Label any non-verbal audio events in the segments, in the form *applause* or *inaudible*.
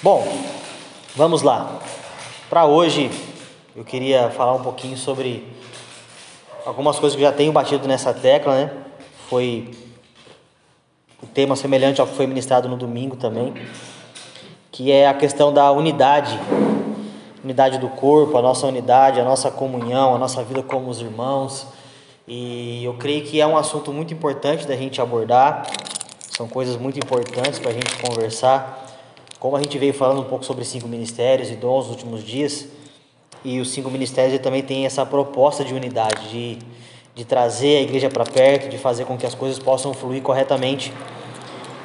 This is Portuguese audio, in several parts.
Bom, vamos lá. Para hoje, eu queria falar um pouquinho sobre algumas coisas que já tenho batido nessa tecla, né? Foi um tema semelhante ao que foi ministrado no domingo também, que é a questão da unidade, unidade do corpo, a nossa unidade, a nossa comunhão, a nossa vida como os irmãos. E eu creio que é um assunto muito importante da gente abordar, são coisas muito importantes para a gente conversar. Como a gente veio falando um pouco sobre cinco ministérios e dons nos últimos dias, e os cinco ministérios também têm essa proposta de unidade, de, de trazer a igreja para perto, de fazer com que as coisas possam fluir corretamente.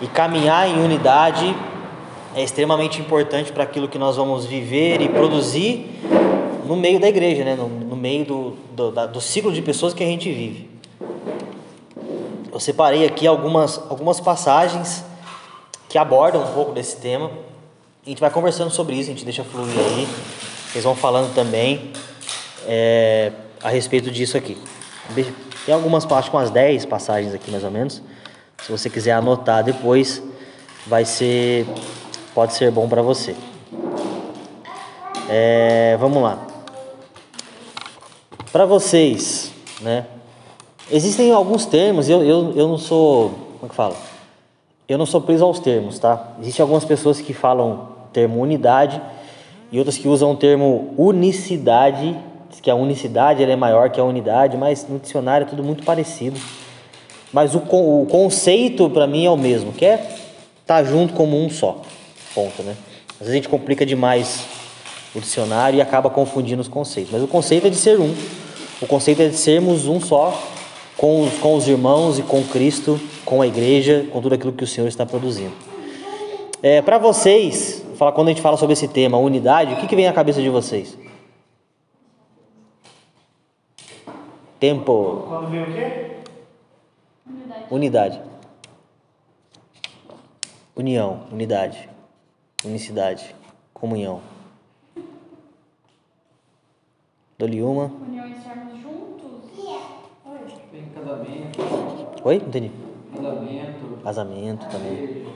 E caminhar em unidade é extremamente importante para aquilo que nós vamos viver e produzir no meio da igreja, né? no, no meio do, do, da, do ciclo de pessoas que a gente vive. Eu separei aqui algumas, algumas passagens que abordam um pouco desse tema. A gente vai conversando sobre isso, a gente deixa fluir aí. Vocês vão falando também é, a respeito disso aqui. Tem algumas partes com as 10 passagens aqui mais ou menos. Se você quiser anotar depois, vai ser pode ser bom para você. É, vamos lá. Para vocês, né? Existem alguns termos, eu, eu, eu não sou. Como é que fala? Eu não sou preso aos termos, tá? Existem algumas pessoas que falam termo unidade e outras que usam o termo unicidade, diz que a unicidade é maior que a unidade, mas no dicionário é tudo muito parecido. Mas o, o conceito para mim é o mesmo, que é estar tá junto como um só. Ponto, né? Às vezes a gente complica demais o dicionário e acaba confundindo os conceitos. Mas o conceito é de ser um. O conceito é de sermos um só com os, com os irmãos e com Cristo, com a igreja, com tudo aquilo que o Senhor está produzindo. É, Para vocês, fala, quando a gente fala sobre esse tema, unidade, o que, que vem à cabeça de vocês? Tempo. Quando vem o quê? Unidade. Unidade. União, unidade, unicidade, comunhão. Dou-lhe uma. União e estarmos juntos. Oi. Tem casamento, Oi? Não entendi. casamento, Casamento também.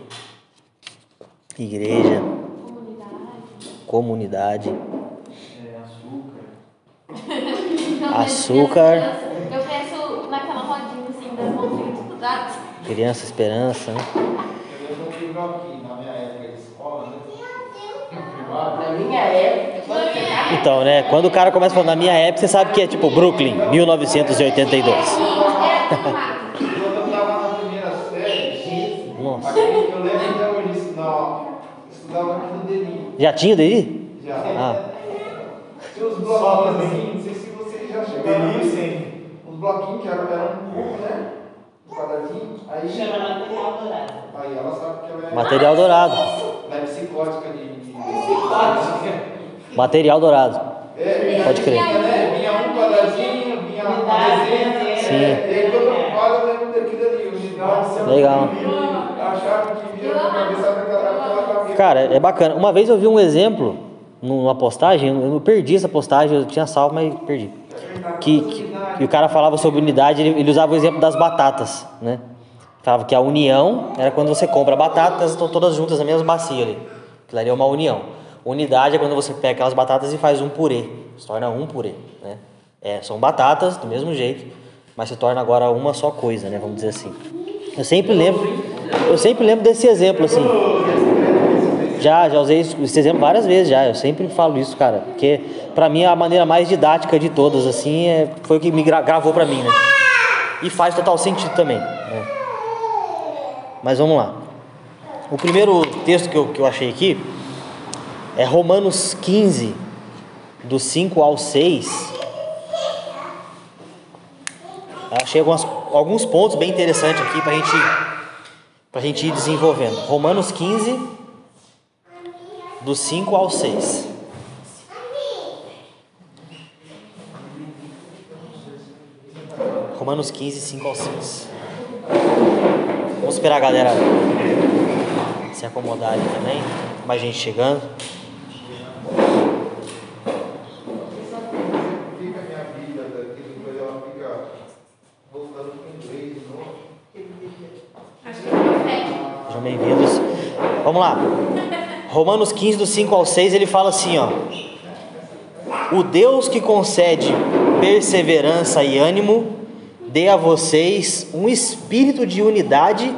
igreja, Comunidade. comunidade, é, açúcar. Açúcar. Eu penso naquela rodinha assim das mãozinhas estudadas. criança, esperança, né? Eu não tive aqui na minha época de escola, né? Na minha época, Então, né? Quando o cara começa falando na minha época, você sabe que é tipo Brooklyn, 1982. Quando eu estava na primeira série, Nossa. eu lembro até isso, não, eu estudava aqui no Delinho. Já tinha daí? Já. Ah, Tinha uns bloquinhos assim, não sei se vocês já chegaram. Sim. Uns bloquinhos que eram um pouco, né? Quadradinho. Aí, chama material dourado. aí ela sabe que ela é, material dourado. ela é psicótica de. de Material dourado. é, Pode crer. Vinha, né? Um quadradinho, vinha uma desenho. Sim. E aí quando eu falo, eu lembro daquilo ali. Legal. Cara, é bacana. Uma vez eu vi um exemplo numa postagem, eu perdi essa postagem, eu tinha salvo, mas perdi. Que, que, que o cara falava sobre unidade, ele, ele usava o exemplo das batatas, né? Falava que a união era quando você compra batatas, estão todas juntas na mesma bacia ali. Aquilo ali é uma união. Unidade é quando você pega aquelas batatas e faz um purê, se torna um purê, né? É, são batatas do mesmo jeito, mas se torna agora uma só coisa, né? Vamos dizer assim. Eu sempre lembro, eu sempre lembro desse exemplo assim. Já, já usei esse exemplo várias vezes já. Eu sempre falo isso, cara, porque pra mim a maneira mais didática de todas assim é, foi o que me gra- gravou pra mim, né? E faz total sentido também. né? Mas vamos lá. O primeiro texto que eu, que eu achei aqui é Romanos 15, do 5 ao 6. Eu achei algumas, alguns pontos bem interessantes aqui pra gente, pra gente ir desenvolvendo. Romanos 15, do 5 ao 6. Romanos 15, 5 ao 6. Vamos esperar a galera se acomodar ali também. Mais gente chegando. Sejam bem-vindos. Vamos lá. Romanos 15, do 5 ao 6, ele fala assim, ó. O Deus que concede perseverança e ânimo, dê a vocês um espírito de unidade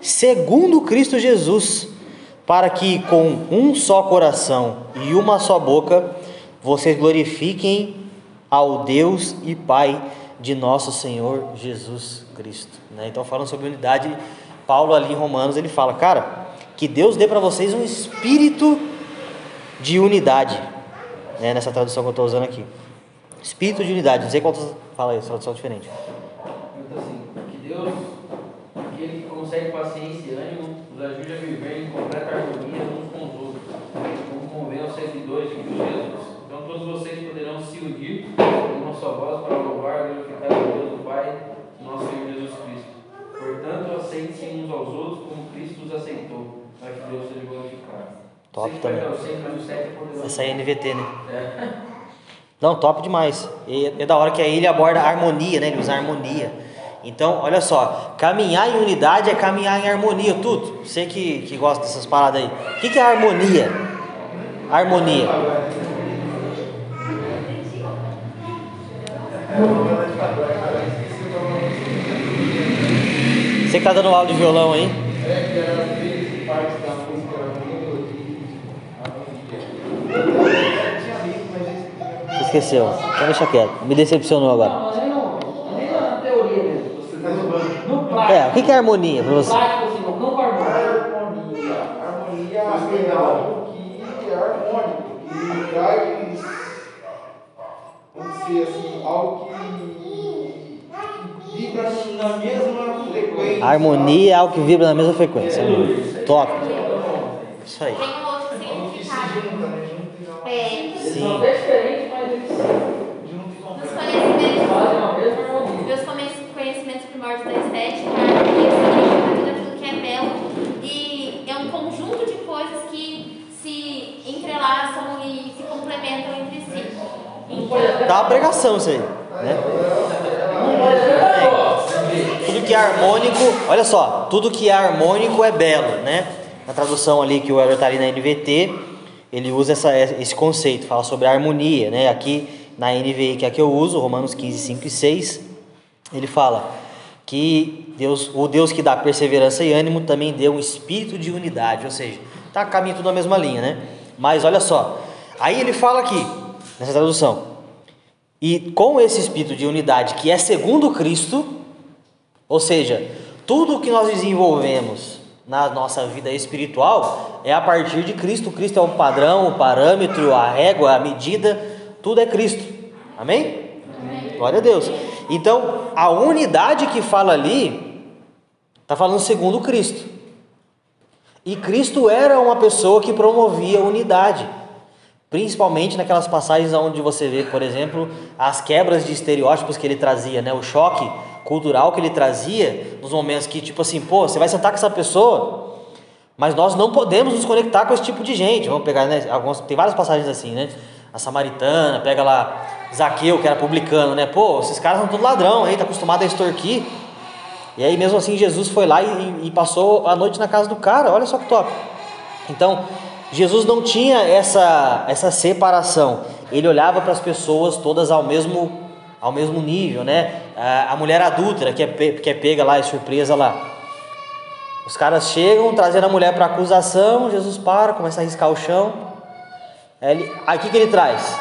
segundo Cristo Jesus, para que com um só coração e uma só boca vocês glorifiquem ao Deus e Pai de nosso Senhor Jesus Cristo. Né? Então, falando sobre unidade, Paulo ali em Romanos ele fala, cara, que Deus dê para vocês um espírito de unidade, né? nessa tradução que eu estou usando aqui. Espírito de unidade, não sei fala aí, tradução diferente. Pergunta assim, que Deus, que consegue paciência e ânimo, nos ajude a viver em completa harmonia uns com os outros, como convém aos seguidores de Jesus. Então todos vocês poderão se unir em uma só voz para louvar e glorificar o Deus do Pai, nosso Senhor Jesus Cristo. Portanto, aceitem-se uns aos outros como Cristo os aceitou, para que Deus seja glorificado. Top também. sempre, sete é. Essa aí é NVT, né? É. *laughs* Não, top demais. E é da hora que aí ele aborda a harmonia, né? Ele usa a harmonia. Então, olha só, caminhar em unidade é caminhar em harmonia, tudo. Você que, que gosta dessas paradas aí. O que, que é harmonia? Harmonia. Você que tá dando aula de violão aí? Partes da música, era muito esqueceu. Então deixa quieto. Me decepcionou agora. Não, nem, não, nem na teoria mesmo. Você tá zoando. No prático. É, o que, que é harmonia pra No você? assim, é algo que é harmônico, que traz, vamos dizer assim, algo que vibra na mesma. Harmonia é algo que vibra na mesma frequência. Top. Isso aí. Tem um outro significado. né? E não- É, Sim. são até diferentes, mas eles junta nos conhecimentos, fazem a mesma harmonia. meus conhe- conhecimentos primórdios da estética, a harmonia significa tudo aquilo que é belo e é um conjunto de coisas que se entrelaçam e se complementam entre si. Então, Dá uma pregação isso aí. Né? Que é harmônico, olha só, tudo que é harmônico é belo, né? Na tradução ali que o Elber tá ali na NVT, ele usa essa, esse conceito, fala sobre a harmonia, né? Aqui na NVI que é a que eu uso, Romanos 15, 5 e 6, ele fala que Deus, o Deus que dá perseverança e ânimo também deu um espírito de unidade, ou seja, tá caminho tudo na mesma linha, né? Mas olha só, aí ele fala aqui, nessa tradução, e com esse espírito de unidade que é segundo Cristo, ou seja, tudo que nós desenvolvemos na nossa vida espiritual é a partir de Cristo. Cristo é o padrão, o parâmetro, a régua, a medida, tudo é Cristo. Amém? Glória a Deus. Então, a unidade que fala ali, está falando segundo Cristo. E Cristo era uma pessoa que promovia unidade. Principalmente naquelas passagens onde você vê, por exemplo, as quebras de estereótipos que ele trazia, né? O choque cultural que ele trazia nos momentos que, tipo assim, pô, você vai sentar com essa pessoa, mas nós não podemos nos conectar com esse tipo de gente. Vamos pegar, né? Algumas, tem várias passagens assim, né? A samaritana, pega lá Zaqueu, que era publicano, né? Pô, esses caras são tudo ladrão aí, tá acostumado a extorquir. E aí, mesmo assim, Jesus foi lá e, e passou a noite na casa do cara. Olha só que top. Então, Jesus não tinha essa, essa separação. Ele olhava para as pessoas todas ao mesmo, ao mesmo nível, né? A, a mulher adúltera que é, que é pega lá, é surpresa lá. Os caras chegam trazendo a mulher para acusação. Jesus para, começa a riscar o chão. Aí, ele, que, que ele traz?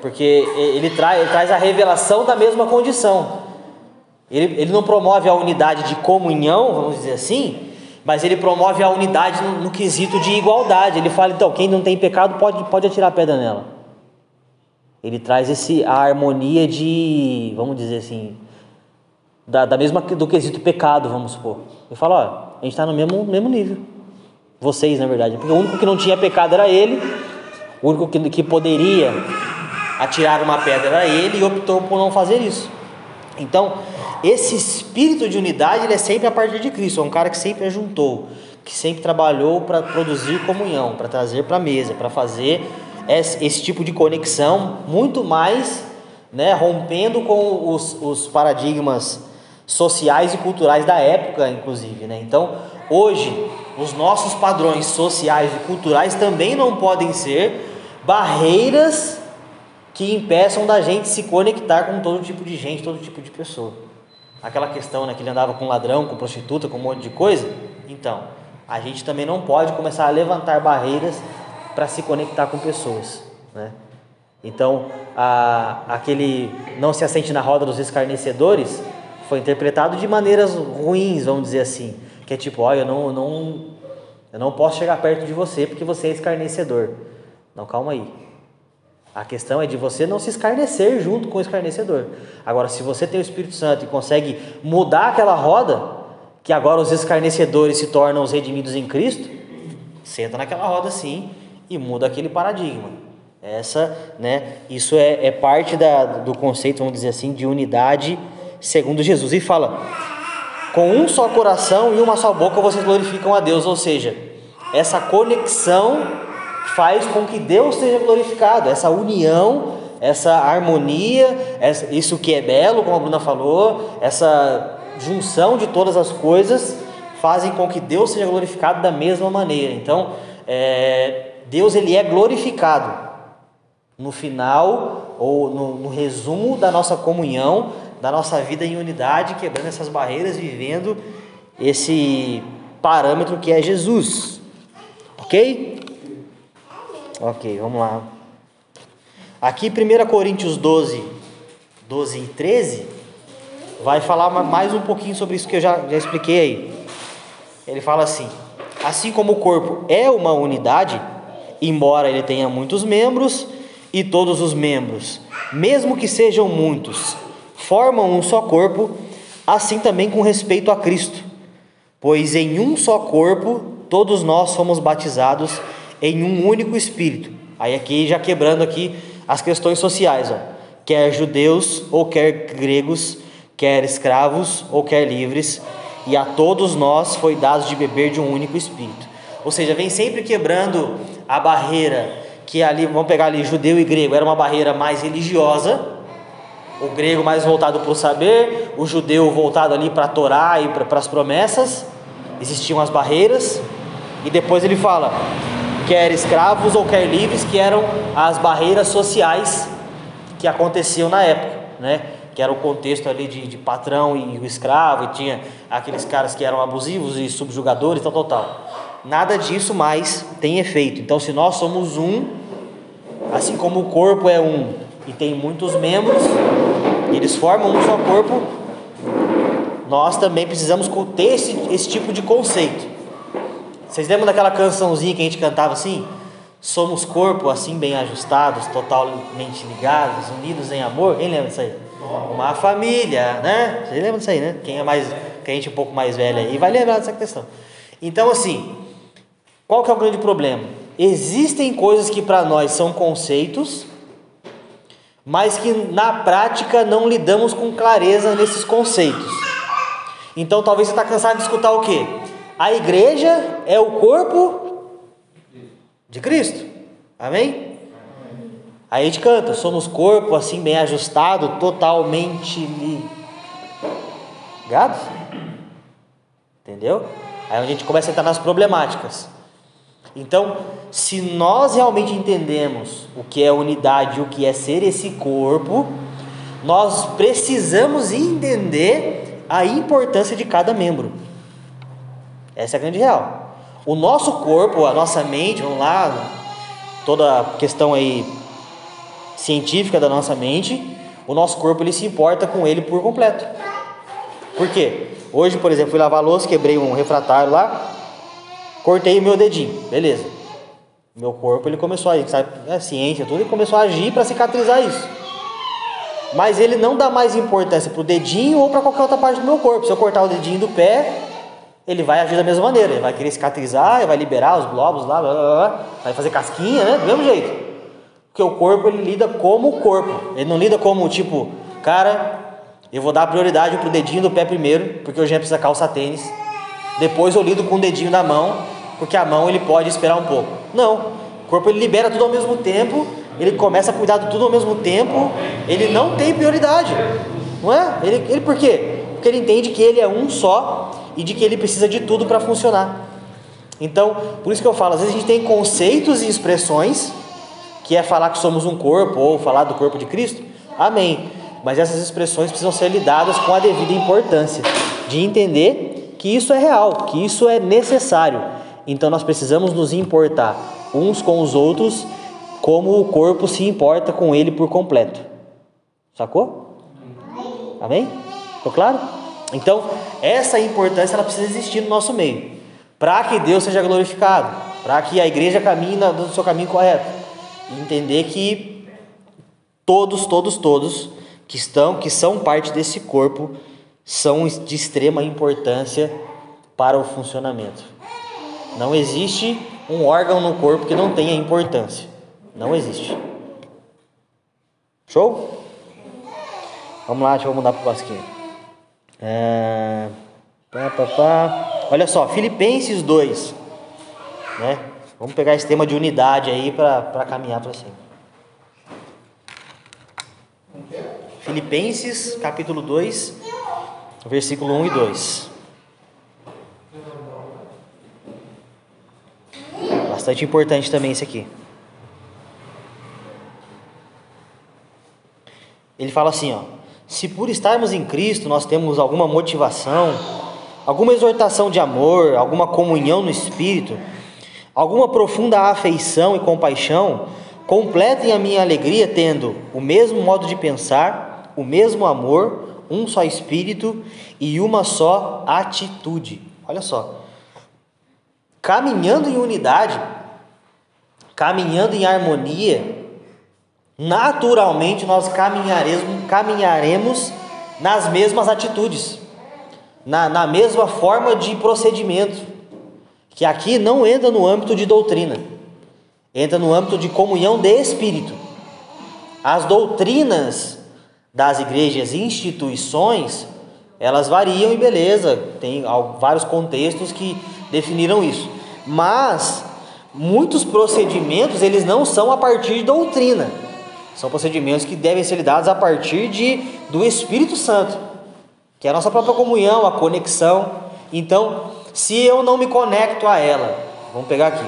Porque ele traz, ele traz a revelação da mesma condição. Ele, ele não promove a unidade de comunhão, vamos dizer assim, mas ele promove a unidade no, no quesito de igualdade. Ele fala, então, quem não tem pecado pode, pode atirar pedra nela. Ele traz esse, a harmonia de, vamos dizer assim, da, da mesma do quesito pecado, vamos supor. Ele fala, ó, a gente está no mesmo, mesmo nível. Vocês, na verdade. Porque o único que não tinha pecado era ele, o único que, que poderia atirar uma pedra era ele e optou por não fazer isso. Então, esse espírito de unidade ele é sempre a partir de Cristo, é um cara que sempre ajuntou, que sempre trabalhou para produzir comunhão, para trazer para a mesa, para fazer esse, esse tipo de conexão, muito mais né, rompendo com os, os paradigmas sociais e culturais da época, inclusive. Né? Então, hoje, os nossos padrões sociais e culturais também não podem ser barreiras que impeçam da gente se conectar com todo tipo de gente, todo tipo de pessoa. Aquela questão né, que ele andava com ladrão, com prostituta, com um monte de coisa. Então, a gente também não pode começar a levantar barreiras para se conectar com pessoas. Né? Então, a, aquele não se assente na roda dos escarnecedores foi interpretado de maneiras ruins, vamos dizer assim. Que é tipo, olha, eu não, não, eu não posso chegar perto de você porque você é escarnecedor. Não, calma aí. A questão é de você não se escarnecer junto com o escarnecedor. Agora, se você tem o Espírito Santo e consegue mudar aquela roda, que agora os escarnecedores se tornam os redimidos em Cristo, senta naquela roda sim e muda aquele paradigma. Essa, né, isso é, é parte da, do conceito, vamos dizer assim, de unidade segundo Jesus. E fala: com um só coração e uma só boca vocês glorificam a Deus. Ou seja, essa conexão faz com que Deus seja glorificado, essa união, essa harmonia, essa, isso que é belo, como a Bruna falou, essa junção de todas as coisas fazem com que Deus seja glorificado da mesma maneira. Então, é, Deus ele é glorificado no final ou no, no resumo da nossa comunhão, da nossa vida em unidade, quebrando essas barreiras, vivendo esse parâmetro que é Jesus. Ok? Ok, vamos lá. Aqui, 1 Coríntios 12, 12 e 13, vai falar mais um pouquinho sobre isso que eu já, já expliquei aí. Ele fala assim: Assim como o corpo é uma unidade, embora ele tenha muitos membros, e todos os membros, mesmo que sejam muitos, formam um só corpo, assim também com respeito a Cristo. Pois em um só corpo todos nós fomos batizados em um único espírito. Aí aqui já quebrando aqui as questões sociais, ó. quer judeus ou quer gregos, quer escravos ou quer livres, e a todos nós foi dado de beber de um único espírito. Ou seja, vem sempre quebrando a barreira que ali, vamos pegar ali judeu e grego, era uma barreira mais religiosa, o grego mais voltado para o saber, o judeu voltado ali para a Torá e para as promessas, existiam as barreiras, e depois ele fala: quer escravos ou quer livres, que eram as barreiras sociais que aconteciam na época, né? Que era o contexto ali de, de patrão e o escravo, e tinha aqueles caras que eram abusivos e subjugadores, tal, tal, tal. Nada disso mais tem efeito. Então, se nós somos um, assim como o corpo é um e tem muitos membros, eles formam um só corpo, nós também precisamos ter esse, esse tipo de conceito. Vocês lembram daquela cançãozinha que a gente cantava assim? Somos corpo assim bem ajustados, totalmente ligados, unidos em amor. Quem lembra disso aí? Uma família, né? Vocês lembram disso aí, né? Quem é mais, quem é gente um pouco mais velha aí vai lembrar dessa questão. Então assim, qual que é o grande problema? Existem coisas que para nós são conceitos, mas que na prática não lidamos com clareza nesses conceitos. Então talvez você está cansado de escutar o quê? A igreja é o corpo de Cristo. Amém? Aí a gente canta, somos corpo assim bem ajustado, totalmente ligados. Entendeu? Aí a gente começa a entrar nas problemáticas. Então, se nós realmente entendemos o que é unidade, o que é ser esse corpo, nós precisamos entender a importância de cada membro. Essa é a grande real. O nosso corpo, a nossa mente, vamos lá, toda a questão aí científica da nossa mente, o nosso corpo ele se importa com ele por completo. Por quê? Hoje, por exemplo, fui lavar a louça, quebrei um refratário lá, cortei o meu dedinho, beleza. Meu corpo ele começou a, sabe, é ciência, tudo, ele começou a agir para cicatrizar isso. Mas ele não dá mais importância para o dedinho ou para qualquer outra parte do meu corpo. Se eu cortar o dedinho do pé, ele vai agir da mesma maneira, ele vai querer cicatrizar, vai liberar os globos lá, blá, blá, blá, vai fazer casquinha, né? Do mesmo jeito. Porque o corpo ele lida como o corpo, ele não lida como tipo, cara, eu vou dar prioridade pro dedinho do pé primeiro, porque hoje já precisa calçar tênis. Depois eu lido com o dedinho da mão, porque a mão ele pode esperar um pouco. Não, o corpo ele libera tudo ao mesmo tempo, ele começa a cuidar de tudo ao mesmo tempo, ele não tem prioridade, não é? Ele, ele por quê? Porque ele entende que ele é um só e de que ele precisa de tudo para funcionar. Então, por isso que eu falo, às vezes a gente tem conceitos e expressões, que é falar que somos um corpo, ou falar do corpo de Cristo, amém. Mas essas expressões precisam ser lidadas com a devida importância, de entender que isso é real, que isso é necessário. Então nós precisamos nos importar uns com os outros, como o corpo se importa com ele por completo. Sacou? Amém? Ficou claro? Então, essa importância ela precisa existir no nosso meio, para que Deus seja glorificado, para que a igreja caminhe no seu caminho correto. Entender que todos, todos, todos que estão, que são parte desse corpo, são de extrema importância para o funcionamento. Não existe um órgão no corpo que não tenha importância. Não existe. Show? Vamos lá, deixa eu mudar para o basquinho. É... Pá, pá, pá. Olha só, Filipenses 2. Né? Vamos pegar esse tema de unidade aí para caminhar para cima. Filipenses capítulo 2, versículo 1 e 2. Bastante importante também esse aqui. Ele fala assim, ó: Se por estarmos em Cristo nós temos alguma motivação, alguma exortação de amor, alguma comunhão no espírito, alguma profunda afeição e compaixão, completem a minha alegria tendo o mesmo modo de pensar, o mesmo amor, um só espírito e uma só atitude. Olha só. Caminhando em unidade, caminhando em harmonia, naturalmente nós caminharemos, caminharemos nas mesmas atitudes, na, na mesma forma de procedimento, que aqui não entra no âmbito de doutrina, entra no âmbito de comunhão de espírito. As doutrinas das igrejas e instituições, elas variam e beleza, tem vários contextos que definiram isso. Mas muitos procedimentos eles não são a partir de doutrina. São procedimentos que devem ser dados a partir de do Espírito Santo, que é a nossa própria comunhão, a conexão. Então, se eu não me conecto a ela, vamos pegar aqui,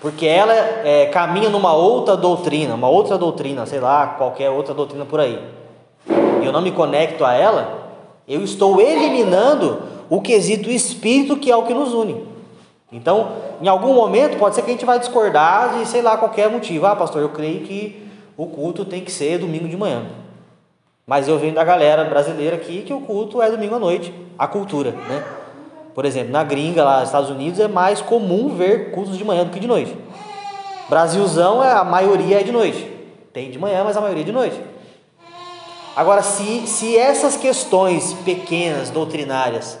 porque ela é, caminha numa outra doutrina, uma outra doutrina, sei lá, qualquer outra doutrina por aí, e eu não me conecto a ela, eu estou eliminando o quesito espírito que é o que nos une. Então, em algum momento, pode ser que a gente vai discordar de, sei lá, qualquer motivo. Ah, pastor, eu creio que o culto tem que ser domingo de manhã. Mas eu venho da galera brasileira aqui que o culto é domingo à noite, a cultura, né? Por exemplo, na gringa, lá nos Estados Unidos, é mais comum ver cultos de manhã do que de noite. Brasilzão, é, a maioria é de noite. Tem de manhã, mas a maioria é de noite. Agora, se, se essas questões pequenas, doutrinárias,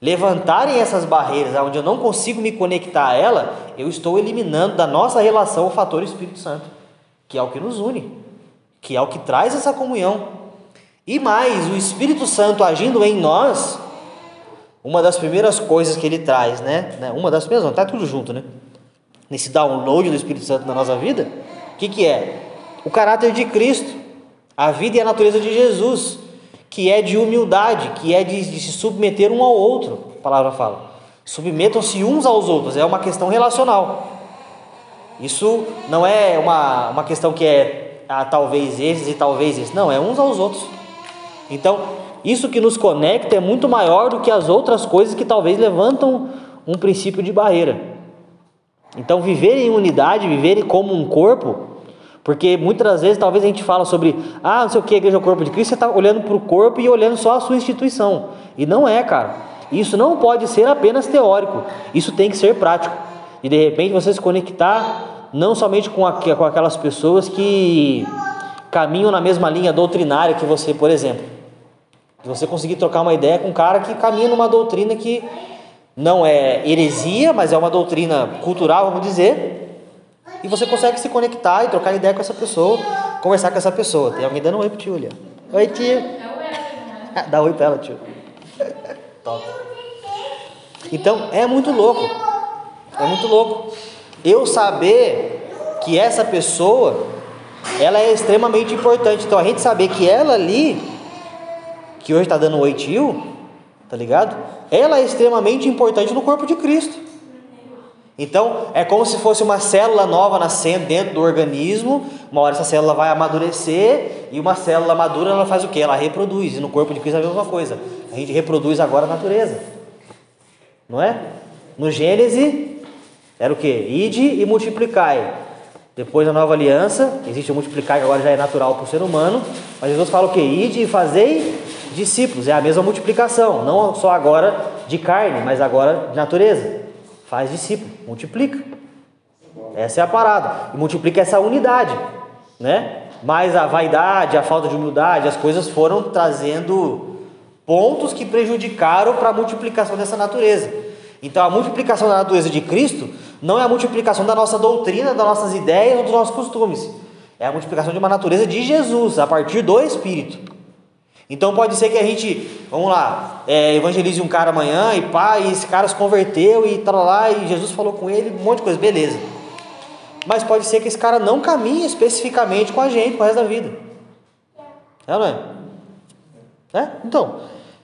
levantarem essas barreiras onde eu não consigo me conectar a ela, eu estou eliminando da nossa relação o fator Espírito Santo, que é o que nos une, que é o que traz essa comunhão. E mais, o Espírito Santo agindo em nós, uma das primeiras coisas que ele traz, né? né uma das primeiras, não, tá tudo junto, né? Nesse download do Espírito Santo na nossa vida, o que, que é? O caráter de Cristo, a vida e a natureza de Jesus que é de humildade, que é de, de se submeter um ao outro, a palavra fala. Submetam-se uns aos outros, é uma questão relacional. Isso não é uma, uma questão que é ah, talvez esses e talvez esses, não, é uns aos outros. Então, isso que nos conecta é muito maior do que as outras coisas que talvez levantam um princípio de barreira. Então, viver em unidade, viver como um corpo, porque muitas das vezes talvez a gente fala sobre, ah, não sei o que, a igreja é o corpo de Cristo, você está olhando para o corpo e olhando só a sua instituição. E não é, cara. Isso não pode ser apenas teórico, isso tem que ser prático. E de repente você se conectar não somente com, com aquelas pessoas que caminham na mesma linha doutrinária que você, por exemplo. Você conseguir trocar uma ideia com um cara que caminha numa doutrina que não é heresia, mas é uma doutrina cultural, vamos dizer, e você consegue se conectar e trocar ideia com essa pessoa, conversar com essa pessoa. Tem alguém dando um oi pro tio ali. Oi, tio. *laughs* Dá oi pra ela, tio. *laughs* Top. Então, é muito louco. É muito louco. Eu saber que essa pessoa, ela é extremamente importante. Então, a gente saber que ela ali, que hoje está dando oi, tio, tá ligado? Ela é extremamente importante no corpo de Cristo. Então, é como se fosse uma célula nova nascendo dentro do organismo. Uma hora essa célula vai amadurecer e uma célula madura ela faz o que? Ela reproduz. E no corpo de Cristo é a mesma coisa. A gente reproduz agora a natureza. Não é? No Gênesis era o que? Ide e multiplicai. Depois da nova aliança, existe o multiplicar que agora já é natural para o ser humano. Mas Jesus fala o que? Ide e fazei discípulos. É a mesma multiplicação. Não só agora de carne, mas agora de natureza. Faz discípulo, multiplica. Essa é a parada. E multiplica essa unidade, né? Mas a vaidade, a falta de humildade, as coisas foram trazendo pontos que prejudicaram para a multiplicação dessa natureza. Então a multiplicação da natureza de Cristo não é a multiplicação da nossa doutrina, das nossas ideias ou dos nossos costumes. É a multiplicação de uma natureza de Jesus, a partir do Espírito. Então pode ser que a gente, vamos lá, é, evangelize um cara amanhã e pá, e esse cara se converteu e tal lá, e Jesus falou com ele, um monte de coisa, beleza. Mas pode ser que esse cara não caminhe especificamente com a gente pro resto da vida. É não é? é? Então,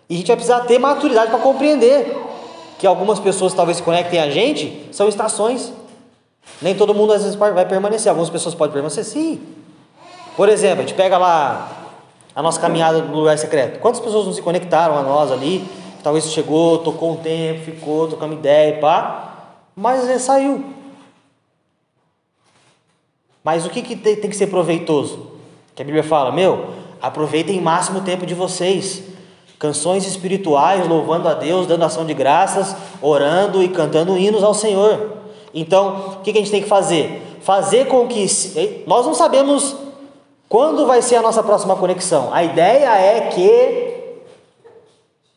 e a gente vai precisar ter maturidade para compreender que algumas pessoas talvez se conectem a gente, são estações. Nem todo mundo às vezes vai permanecer, algumas pessoas podem permanecer, sim. Por exemplo, a gente pega lá a nossa caminhada no lugar secreto. Quantas pessoas não se conectaram a nós ali? Talvez chegou, tocou um tempo, ficou, trocamos ideia, pá, mas às vezes saiu. Mas o que, que tem, que ser proveitoso? Que a Bíblia fala, meu, aproveitem o máximo tempo de vocês. Canções espirituais, louvando a Deus, dando ação de graças, orando e cantando hinos ao Senhor. Então, o que, a gente tem que fazer? Fazer com que. Nós não sabemos quando vai ser a nossa próxima conexão? A ideia é que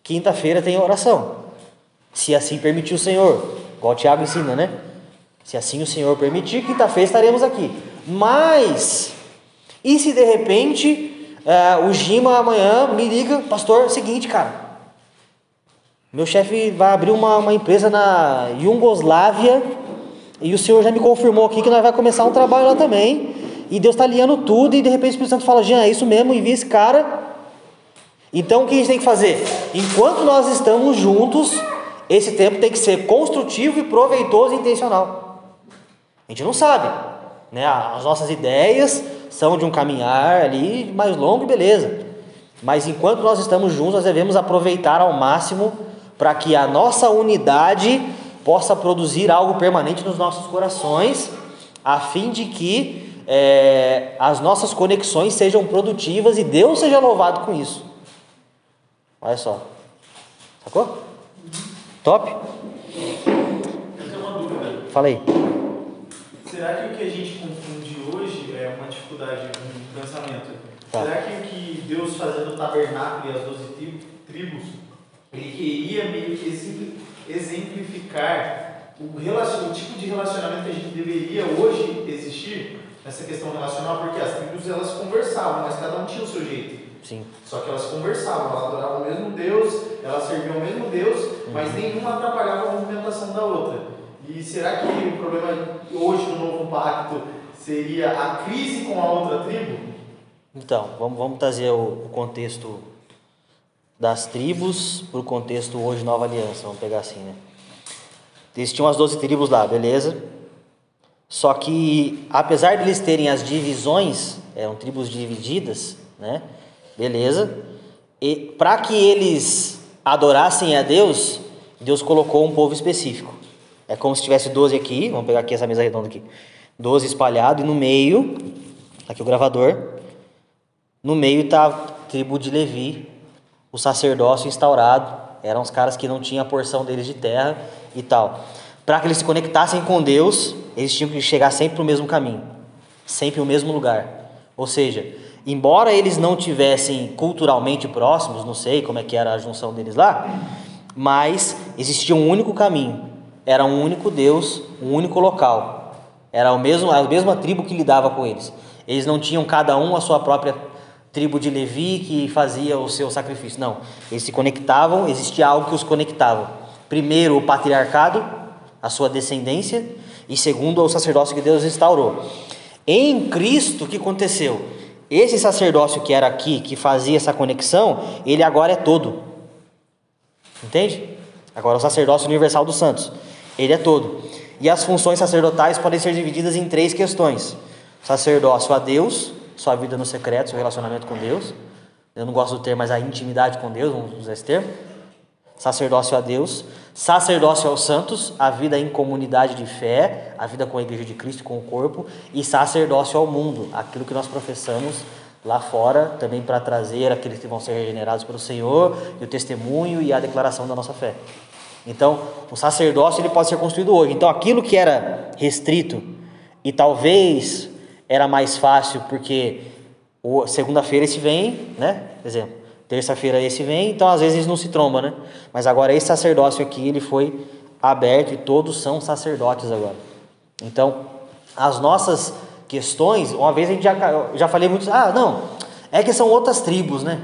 quinta-feira tem oração. Se assim permitir o Senhor. Igual o Tiago ensina, né? Se assim o Senhor permitir, quinta-feira estaremos aqui. Mas, e se de repente uh, o Gima amanhã me liga, pastor, é seguinte, cara. Meu chefe vai abrir uma, uma empresa na Iugoslávia e o senhor já me confirmou aqui que nós vai começar um trabalho lá também. E Deus está alinhando tudo, e de repente o Espírito Santo fala: Jean, é isso mesmo, envia esse cara. Então o que a gente tem que fazer? Enquanto nós estamos juntos, esse tempo tem que ser construtivo e proveitoso e intencional. A gente não sabe, né? As nossas ideias são de um caminhar ali mais longo, beleza. Mas enquanto nós estamos juntos, nós devemos aproveitar ao máximo para que a nossa unidade possa produzir algo permanente nos nossos corações, a fim de que é, as nossas conexões sejam produtivas e Deus seja louvado com isso. Olha só. Sacou? Top? Eu tenho uma dúvida. Fala aí. Será que o que a gente confunde é uma dificuldade, um pensamento? Tá. Será que o que Deus fazendo o tabernáculo e as doze tribos, ele queria meio que exemplificar o, o tipo de relacionamento que a gente deveria hoje existir? nessa questão relacional, porque as tribos elas conversavam, mas cada um tinha o seu jeito. Sim. Só que elas conversavam, elas adoravam o mesmo Deus, elas serviam o mesmo Deus, uhum. mas nenhuma atrapalhava a movimentação da outra. E será que o problema hoje no novo pacto seria a crise com a outra tribo? Então, vamos, vamos trazer o, o contexto das tribos para o contexto hoje Nova Aliança, vamos pegar assim, né? Existiam as 12 tribos lá, beleza? Só que, apesar de eles terem as divisões, eram tribos divididas, né? Beleza. E para que eles adorassem a Deus, Deus colocou um povo específico. É como se tivesse 12 aqui, vamos pegar aqui essa mesa redonda aqui. 12 espalhado e no meio, aqui o gravador, no meio está a tribo de Levi, o sacerdócio instaurado, eram os caras que não tinham a porção deles de terra e tal para que eles se conectassem com Deus, eles tinham que chegar sempre para o mesmo caminho, sempre o mesmo lugar. Ou seja, embora eles não tivessem culturalmente próximos, não sei como é que era a junção deles lá, mas existia um único caminho, era um único Deus, um único local. Era o mesmo, a mesma tribo que lidava com eles. Eles não tinham cada um a sua própria tribo de Levi que fazia o seu sacrifício. Não, eles se conectavam, existia algo que os conectava. Primeiro o patriarcado, a sua descendência, e segundo o sacerdócio que Deus instaurou. Em Cristo, o que aconteceu? Esse sacerdócio que era aqui, que fazia essa conexão, ele agora é todo. Entende? Agora o sacerdócio universal dos santos. Ele é todo. E as funções sacerdotais podem ser divididas em três questões: sacerdócio a Deus, sua vida no secreto, seu relacionamento com Deus. Eu não gosto do termo, mas a intimidade com Deus, vamos usar esse termo. Sacerdócio a Deus, sacerdócio aos santos, a vida em comunidade de fé, a vida com a igreja de Cristo, com o corpo, e sacerdócio ao mundo, aquilo que nós professamos lá fora, também para trazer aqueles que vão ser regenerados pelo Senhor, e o testemunho e a declaração da nossa fé. Então, o sacerdócio ele pode ser construído hoje. Então, aquilo que era restrito e talvez era mais fácil porque segunda-feira esse vem, né? Exemplo. Terça-feira esse vem, então às vezes não se trombam, né? Mas agora esse sacerdócio aqui, ele foi aberto e todos são sacerdotes agora. Então, as nossas questões, uma vez a gente já, já falei muito, ah, não, é que são outras tribos, né?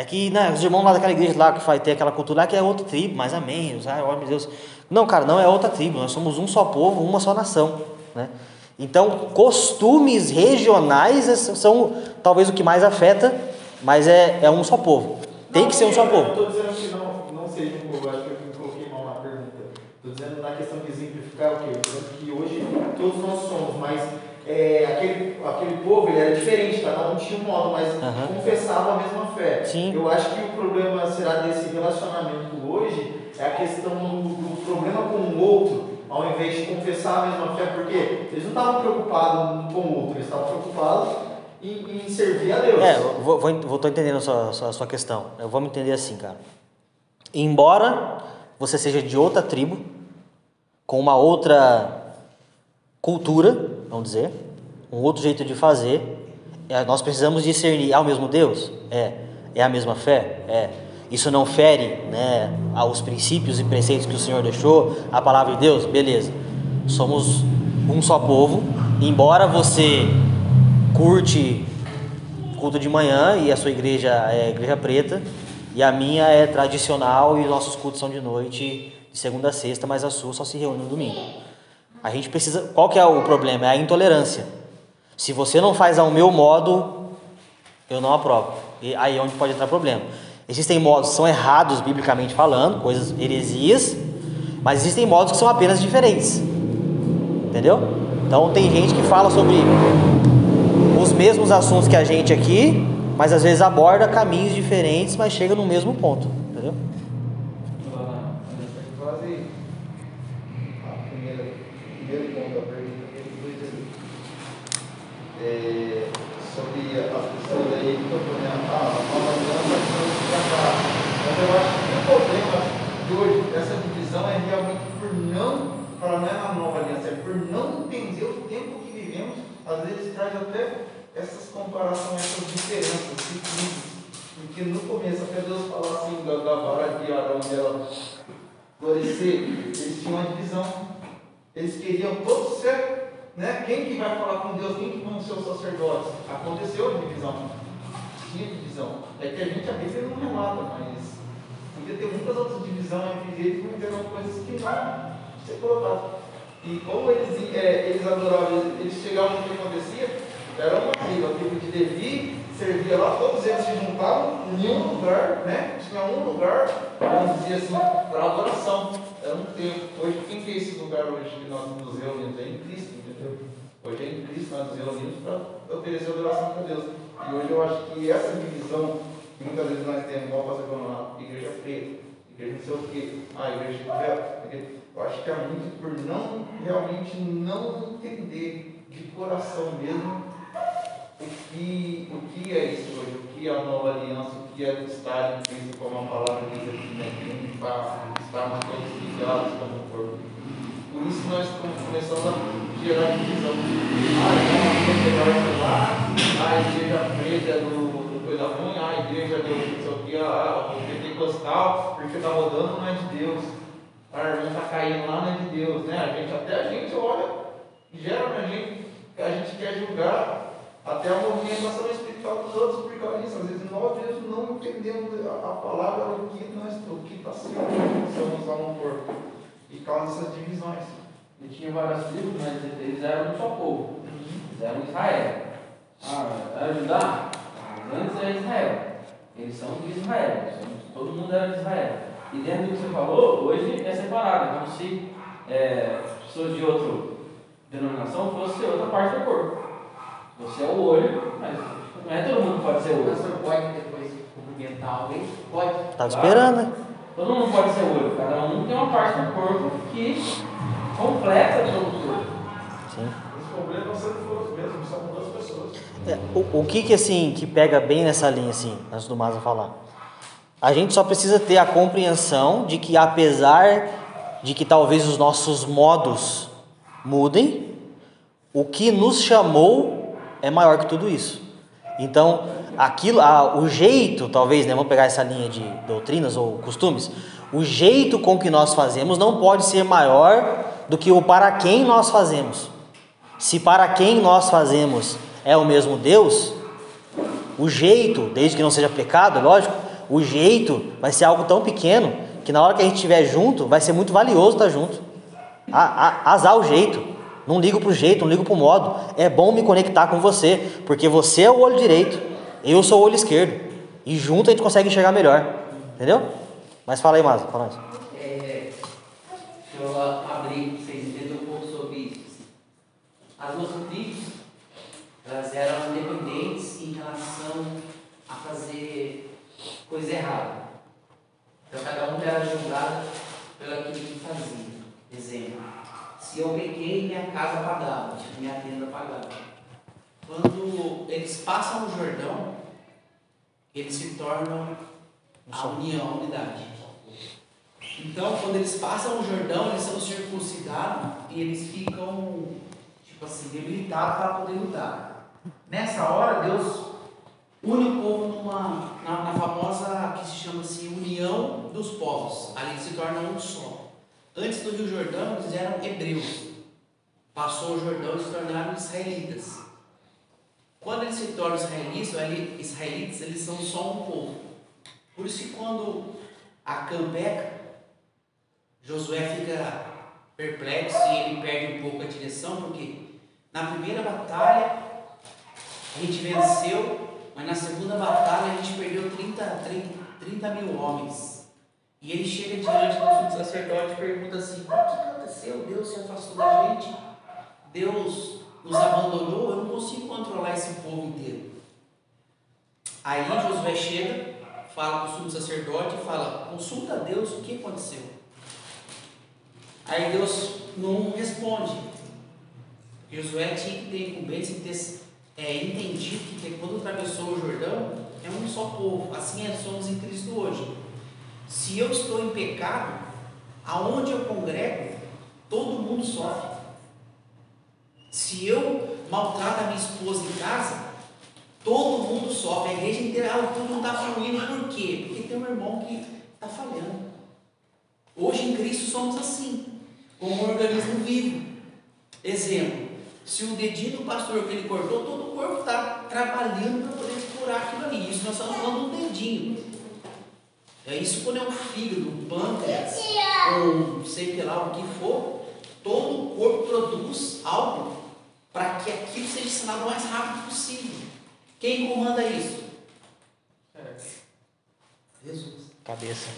É que né, os irmãos lá daquela igreja lá que vai ter aquela cultura lá que é outra tribo, mais amém, ai, ó, meu Deus. Não, cara, não é outra tribo, nós somos um só povo, uma só nação, né? Então, costumes regionais são talvez o que mais afeta, mas é, é um só povo. Tem que ser um só povo. estou dizendo que não, não seja um povo, acho que eu me coloquei mal na pergunta. Estou dizendo na questão de exemplificar o quê? Estou dizendo que hoje todos nós somos, mas é, aquele, aquele povo ele era diferente, cada um tinha um modo, mas Aham. confessava a mesma fé. Sim. Eu acho que o problema será desse relacionamento hoje é a questão do, do problema com o outro, ao invés de confessar a mesma fé, porque eles não estavam preocupados um com o outro, eles estavam preocupados em, em servir a Deus. É, vou, vou, vou tô entendendo a sua, sua, sua questão. Eu vou me entender assim, cara. Embora você seja de outra tribo, com uma outra cultura, vamos dizer, um outro jeito de fazer, é, nós precisamos discernir, é o mesmo Deus? É. É a mesma fé? É. Isso não fere né, aos princípios e preceitos que o Senhor deixou, a palavra de Deus? Beleza. Somos um só povo, embora você curte culto de manhã e a sua igreja é igreja preta e a minha é tradicional e nossos cultos são de noite de segunda a sexta, mas a sua só se reúne no domingo. A gente precisa, qual que é o problema? É a intolerância. Se você não faz ao meu modo, eu não aprovo. E aí é onde pode entrar problema. Existem modos que são errados biblicamente falando, coisas heresias, mas existem modos que são apenas diferentes. Entendeu? Então tem gente que fala sobre os mesmos assuntos que a gente aqui, mas às vezes aborda caminhos diferentes, mas chega no mesmo ponto, entendeu? Quase a primeira, o primeiro ponto da pergunta que ele foi ali. É, sobre as pessoas aí que estão falando, ah, a nova aliança foi fracasso. Mas eu acho que o problema de hoje, essa divisão é realmente por não, para não é na nova aliança, é por não entender o tempo que vivemos, às vezes traz até essas comparações, essas diferenças, ciclistas. Porque no começo, até Deus falar assim, da, da vara de Arão dela florescer, eles tinham uma divisão. Eles queriam todos ser, né? Quem que vai falar com Deus, quem que vão ser os sacerdotes? Aconteceu a divisão. Tinha divisão. É que a gente a Bíblia não relata, mas podia ter muitas outras divisões entre eles, mas eram coisas que não ser colocadas. E como eles, é, eles adoravam, eles, chegavam no que acontecia, era uma tribo, a tribo de Levi servia lá, todos eles se juntavam em um lugar, né? Tinha um lugar, vamos dizer assim, para adoração. Era um templo. Hoje, quem que é esse lugar hoje que nós nos reunimos? É em Cristo, entendeu? Hoje é em Cristo nós nos reunimos para oferecer adoração para Deus. E hoje eu acho que essa divisão que muitas vezes nós temos, igual você falou lá, igreja preta, igreja não sei o quê, ah, igreja de igreja- eu acho que é muito por não, realmente não entender de coração mesmo o que, o que é isso hoje, o que é a nova aliança, o que é estar em Cristo, como a palavra diz aqui, né? Que está, estarmos todos ligados como corpo. Por isso nós come- começamos a gerar divisão. Ah, então a igreja vai lá, a igreja preta do, do coisa ruim, ah, a igreja do não sei o ah, pentecostal, porque está rodando é de Deus. A irmã está caindo lá, não é de Deus, né? A gente, até a gente olha, gera na gente, que a gente quer julgar até a movimentação espiritual dos outros por causa disso. Às vezes nós mesmos não entendemos a, a palavra, o que nós, o que está sendo, somos lá no corpo. E causa essas divisões. E tinha várias tribos, mas eles eram um só povo. Eles eram Israel. Ah, era Judá? Ah, antes é Israel. Eles são de Israel. Todo mundo era de Israel. E dentro do que você falou, hoje é separado. É como se é, pessoas de outra denominação fosse outra parte do corpo. Você é o olho, mas não é todo mundo que pode ser O olho. pastor pode depois cumprimentar alguém? Pode. Tava esperando, né? Todo mundo pode ser olho. Cada um tem uma parte do corpo que completa todo o corpo. Sim. Os problemas sempre foram os mesmos, só mudou as pessoas. É, o, o que que assim que pega bem nessa linha assim, antes do Maza falar? A gente só precisa ter a compreensão de que apesar de que talvez os nossos modos mudem, o que nos chamou é maior que tudo isso. Então, aquilo, a- o jeito, talvez, né, vamos pegar essa linha de doutrinas ou costumes, o jeito com que nós fazemos não pode ser maior do que o para quem nós fazemos. Se para quem nós fazemos é o mesmo Deus, o jeito, desde que não seja pecado, lógico, o jeito vai ser algo tão pequeno que na hora que a gente estiver junto, vai ser muito valioso estar junto. A, a, azar o jeito. Não ligo pro jeito, não ligo pro modo. É bom me conectar com você, porque você é o olho direito, eu sou o olho esquerdo. E junto a gente consegue enxergar melhor. Entendeu? Mas fala aí, Maza, fala. É, deixa eu abrir para vocês entenderem um pouco sobre isso. As duas tribos, elas eram independentes em relação a fazer coisa errada. Então cada um era julgado pelo aquilo que fazia. Exemplo, se eu pequei, minha casa pagava, tipo, minha tenda pagava. Quando eles passam o Jordão, eles se tornam a união, a unidade. Então, quando eles passam o Jordão, eles são circuncidados e eles ficam, tipo assim, debilitados para poder lutar. Nessa hora, Deus une o povo numa, na, na famosa que se chama assim, União dos Povos. Ali se tornam um só. Antes do Rio Jordão, eles eram hebreus. Passou o Jordão e se tornaram israelitas. Quando eles se tornam israelitas, ali- israelitas, eles são só um povo. Por isso que quando Acã peca, Josué fica perplexo e ele perde um pouco a direção, porque na primeira batalha a gente venceu, mas na segunda batalha a gente perdeu 30, 30, 30 mil homens. E ele chega diante do sumo sacerdote e pergunta assim: O que aconteceu? Deus se afastou da gente? Deus nos abandonou? Eu não consigo controlar esse povo inteiro. Aí Josué chega, fala para o sumo sacerdote e fala: Consulta a Deus o que aconteceu. Aí Deus não responde. Josué tinha que ter incumbência em ter é, entendido que quando atravessou o Jordão é um só povo. Assim é, somos em Cristo hoje. Se eu estou em pecado, aonde eu congrego, todo mundo sofre. Se eu maltrato a minha esposa em casa, todo mundo sofre. A igreja inteira, ah, tudo não está fluindo. Por quê? Porque tem um irmão que está falhando. Hoje em Cristo somos assim, como um organismo vivo. Exemplo, se o dedinho do pastor que ele cortou, todo o corpo está trabalhando para poder curar aquilo ali. Isso nós estamos falando do dedinho. É isso quando é um fígado, um pâncreas, ou sei que lá o que for, todo o corpo produz algo para que aquilo seja ensinado o mais rápido possível. Quem comanda isso? Jesus. Cabeça.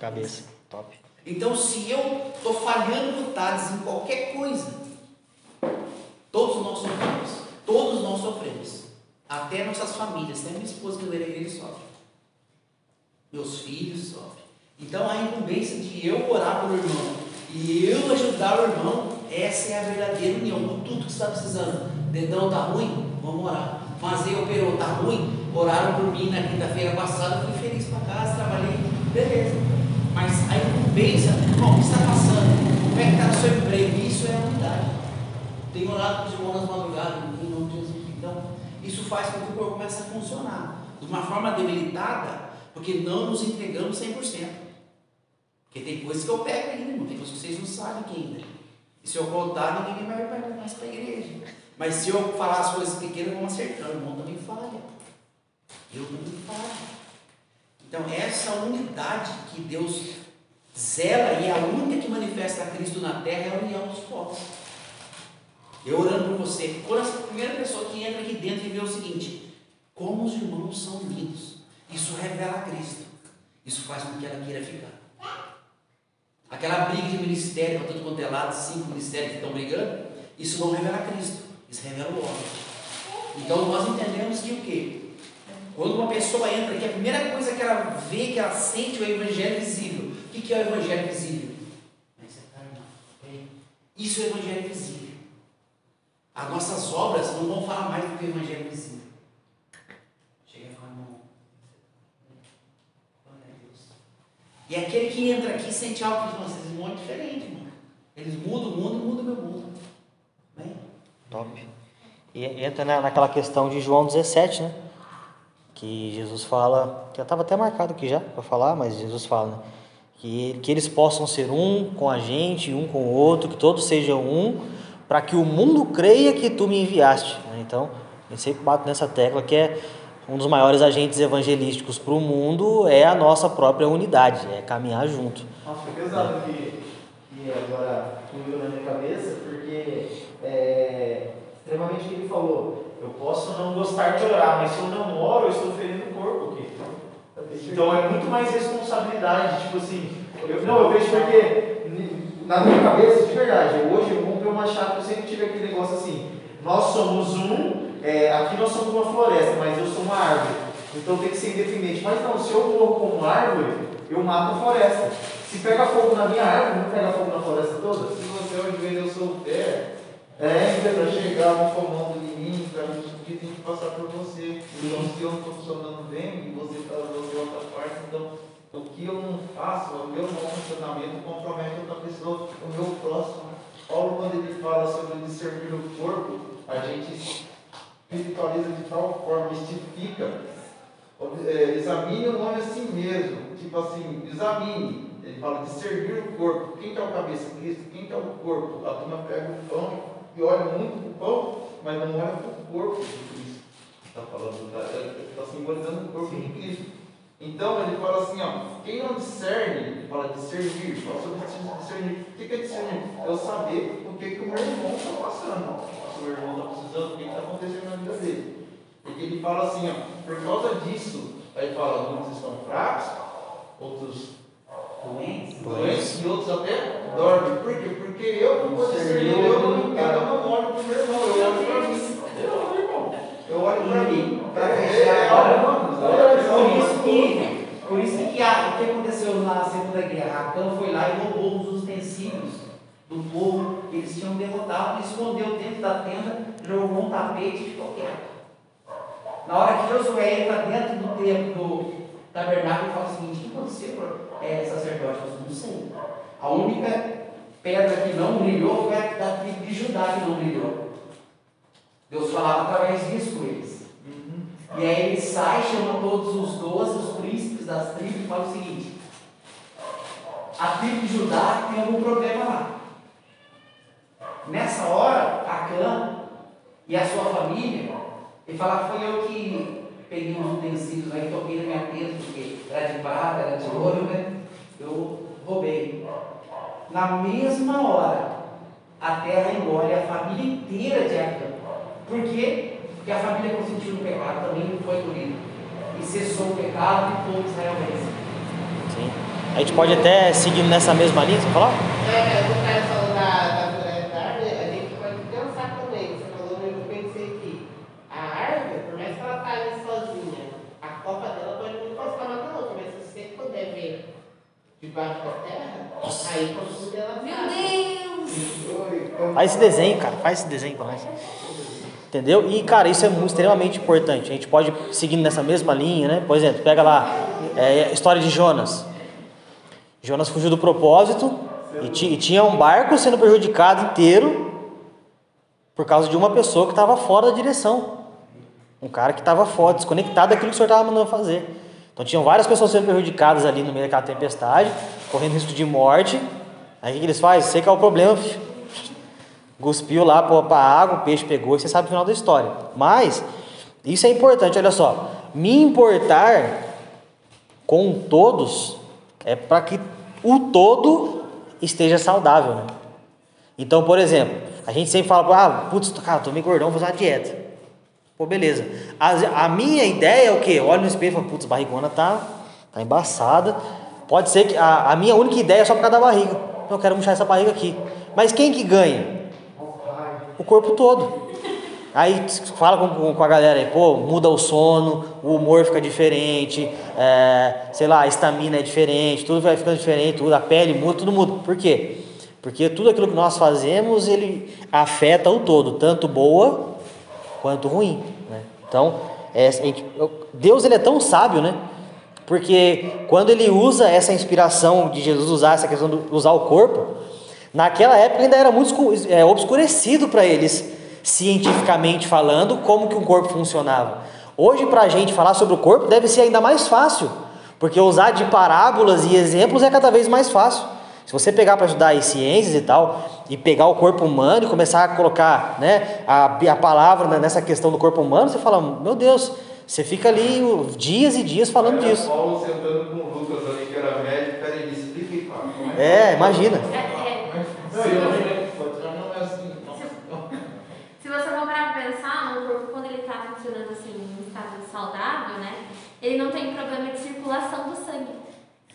Cabeça. Top. Então, se eu estou falhando no TADS em qualquer coisa, todos nós sofremos. Todos nós sofremos. Até nossas famílias. Até minha esposa que da igreja sofre. Meus filhos sofrem. Então, a incumbência de eu orar pelo irmão e eu ajudar o irmão, essa é a verdadeira união. Com tudo que você está precisando. Dedão está ruim? Vamos orar. Fazer operou, está ruim? Oraram por mim na quinta-feira passada, fui feliz para casa, trabalhei. Beleza. Mas a incumbência, bom, o que está passando? Como é que está o seu emprego? Isso é a unidade. Tenho orado para os irmãos nas madrugadas, em nome de Jesus. Então, isso faz com que o corpo comece a funcionar de uma forma debilitada, porque não nos entregamos 100%. Porque tem coisas que eu pego ainda, irmão, tem coisas que vocês não sabem que ainda. E se eu contar, ninguém vai mais para a igreja. Mas se eu falar as coisas pequenas, vão acertando. O irmão também falha. Eu também falho. Então, essa unidade que Deus zela e é a única que manifesta a Cristo na terra é a união dos povos. Eu orando por você. Quando a primeira pessoa que entra aqui dentro e vê o seguinte: como os irmãos são unidos. Isso revela Cristo. Isso faz com que ela queira ficar. aquela briga de ministério para tudo quanto é lado, cinco ministérios que estão brigando, isso não revela Cristo, isso revela o homem. Então nós entendemos que o quê? Quando uma pessoa entra aqui, a primeira coisa que ela vê, que ela sente é o evangelho visível. O que é o evangelho visível? Isso é o evangelho visível. As nossas obras não vão falar mais do que o evangelho visível. Chega a falar, não. Glória a Deus. E aquele que entra aqui sente algo que vocês vão é diferente, mano. Eles mudam o mundo, muda o meu mundo. Bem? Top. E entra naquela questão de João 17, né? Que Jesus fala, já estava até marcado aqui já para falar, mas Jesus fala, né? Que, que eles possam ser um com a gente, um com o outro, que todos sejam um, para que o mundo creia que tu me enviaste. Né? Então, eu sempre bato nessa tecla que é um dos maiores agentes evangelísticos para o mundo é a nossa própria unidade, é caminhar junto. Foi pesado que, que agora fluiu na minha cabeça, porque é extremamente ele falou. Eu posso não gostar de orar, mas se eu não oro, eu estou ferindo o corpo aqui. Então é muito mais responsabilidade, tipo assim, eu, não, eu vejo porque na minha cabeça, de verdade, hoje eu comprei uma chave, eu sempre tive aquele negócio assim, nós somos um, é, aqui nós somos uma floresta, mas eu sou uma árvore. Então tem que ser independente. Mas não, se eu morro como árvore, eu mato a floresta. Se pega fogo na minha árvore, não pega fogo na floresta toda? Se você é o joelho, eu sou o pé, é, para chegar um comando de mim, para me subir, tem que passar por você. Então, se eu não estou funcionando bem e você está dando outra parte, então o que eu não faço, o meu mau funcionamento compromete outra pessoa, o meu próximo. Paulo, quando ele fala sobre discernir o corpo, a gente espiritualiza de tal forma, mistifica. É, examine o nome a si mesmo. Tipo assim, examine. Ele fala discernir o corpo. Quem que é o cabeça? Cristo. Quem que é o corpo? A turma pega o pão e olha muito para o pão, mas não olha para o corpo de Cristo. Está falando, está tá simbolizando o corpo de Cristo. Então ele fala assim, ó, quem não discerne, ele fala discernir, fala sobre discernir. O que é discernir? É eu saber o que, que o meu irmão está passando. O meu irmão está precisando, o que está acontecendo na vida dele. Porque ele fala assim, ó, por causa disso, aí fala, uns estão fracos, outros doentes, doentes e outros até dormem. Por quê? Porque eu não vou discernir, eu não entendo, eu não olho para o meu irmão, eu olho para mim. Eu, irmão, eu olho para mim. Para fechar, por isso que, por isso que a, o que aconteceu na Segunda Guerra, Acã foi lá e roubou os utensílios do povo que eles tinham derrotado, escondeu dentro da tenda, jogou um tapete e ficou quieto. Na hora que Josué entra dentro do templo do tabernáculo e fala o seguinte, o que aconteceu, é, sacerdote? Eu não sei. A única pedra que não brilhou foi a da tribo de Judá que não brilhou. Deus falava através disso com eles. Uhum. E aí ele sai, chama todos os doze, os príncipes das tribos, e fala o seguinte: a tribo de Judá tem algum problema lá. Nessa hora, Acã e a sua família, ele fala: foi eu que peguei uns utensílios aí, toquei na minha tenda, porque era de prata, era de ouro, né? Eu roubei. Na mesma hora, a terra engole a família inteira de Acã. Por quê? Porque a família consentiu no pecado também foi engolida. E cessou o pecado e todo Israel vence. Sim. A gente pode até seguir nessa mesma linha, você falar? É, o cara falou da, da árvore, a gente pode pensar também. Você falou, eu pensei que a árvore, por mais que ela está ali sozinha, a copa dela pode não encostar na outra, mas se você puder ver debaixo da terra, aí quando dela Meu Deus! Faz esse desenho, cara. Faz esse desenho pra nós. Entendeu? E, cara, isso é extremamente importante. A gente pode seguir nessa mesma linha, né? Por exemplo, pega lá é, história de Jonas. Jonas fugiu do propósito e, e tinha um barco sendo prejudicado inteiro por causa de uma pessoa que estava fora da direção. Um cara que estava fora, desconectado daquilo que o Senhor estava mandando fazer. Então tinham várias pessoas sendo prejudicadas ali no meio daquela tempestade, correndo risco de morte. Aí o que eles fazem? Sei que é o problema. Cuspiu lá para a água, o peixe pegou e você sabe o final da história. Mas, isso é importante, olha só. Me importar com todos é para que o todo esteja saudável. Né? Então, por exemplo, a gente sempre fala, ah, putz, cara, tô meio gordão, vou uma dieta. Pô, beleza. A, a minha ideia é o quê? Olha no espelho e falo, putz, barrigona tá, tá embaçada. Pode ser que a, a minha única ideia é só por causa da barriga. Eu quero murchar essa barriga aqui. Mas quem que ganha? O corpo todo. Aí fala com, com a galera aí, pô, muda o sono, o humor fica diferente, é, sei lá, a estamina é diferente, tudo vai ficando diferente, tudo, a pele muda, tudo muda. Por quê? Porque tudo aquilo que nós fazemos, ele afeta o todo, tanto boa quanto ruim. Né? Então, é, Deus ele é tão sábio, né? Porque quando ele usa essa inspiração de Jesus usar essa questão de usar o corpo, naquela época ainda era muito é, obscurecido para eles, cientificamente falando, como que o corpo funcionava. Hoje, para a gente falar sobre o corpo, deve ser ainda mais fácil, porque usar de parábolas e exemplos é cada vez mais fácil. Se você pegar para estudar as ciências e tal, e pegar o corpo humano e começar a colocar né, a, a palavra nessa questão do corpo humano, você fala, meu Deus, você fica ali dias e dias falando Era disso. Paulo sentando com o Lucas ali, que era médico, peraí, me explica e como É, imagina. É, é. Não, eu não não é assim. não. Se você for parar pra pensar, o corpo, quando ele está funcionando assim, em estado saudável, né? Ele não tem problema de circulação do sangue.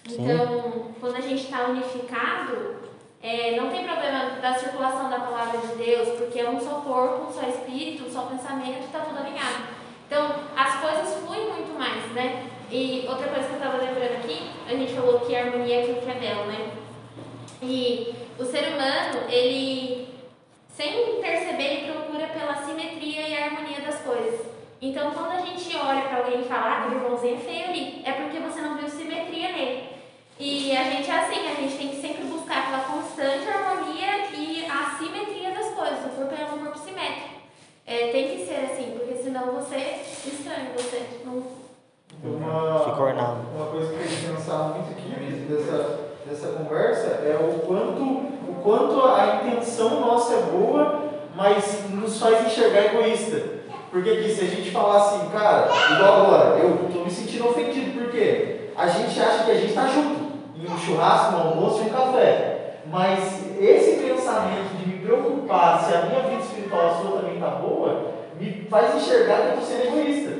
Sim. Então, quando a gente está unificado, é, não tem problema da circulação da palavra de Deus, porque é um só corpo, um só espírito, um só pensamento, está tudo alinhado. Então, as coisas fluem muito mais, né? E outra coisa que eu estava lembrando aqui, a gente falou que a harmonia é aquilo que é belo, né? E o ser humano, ele, sem perceber, ele procura pela simetria e a harmonia das coisas. Então, quando a gente olha para alguém e fala, ah, aquele irmãozinho é feio ali, é porque você não viu simetria nele. E a gente é assim, a gente tem que sempre buscar aquela constante harmonia e a simetria das coisas. O corpo é um corpo simétrico. É, tem que ser assim, porque senão você estranha, você não. Uma, Fica ornado. uma coisa que eu tenho que pensar muito aqui dessa, dessa conversa é o quanto, o quanto a intenção nossa é boa, mas nos faz enxergar egoísta. Porque aqui, se a gente falar assim, cara, igual agora, eu estou me sentindo ofendido, porque a gente acha que a gente está junto, em um churrasco, no almoço e um café. Mas esse pensamento de me preocupar se a minha vida espiritual, a sua também está boa, me faz enxergar que eu estou sendo egoísta.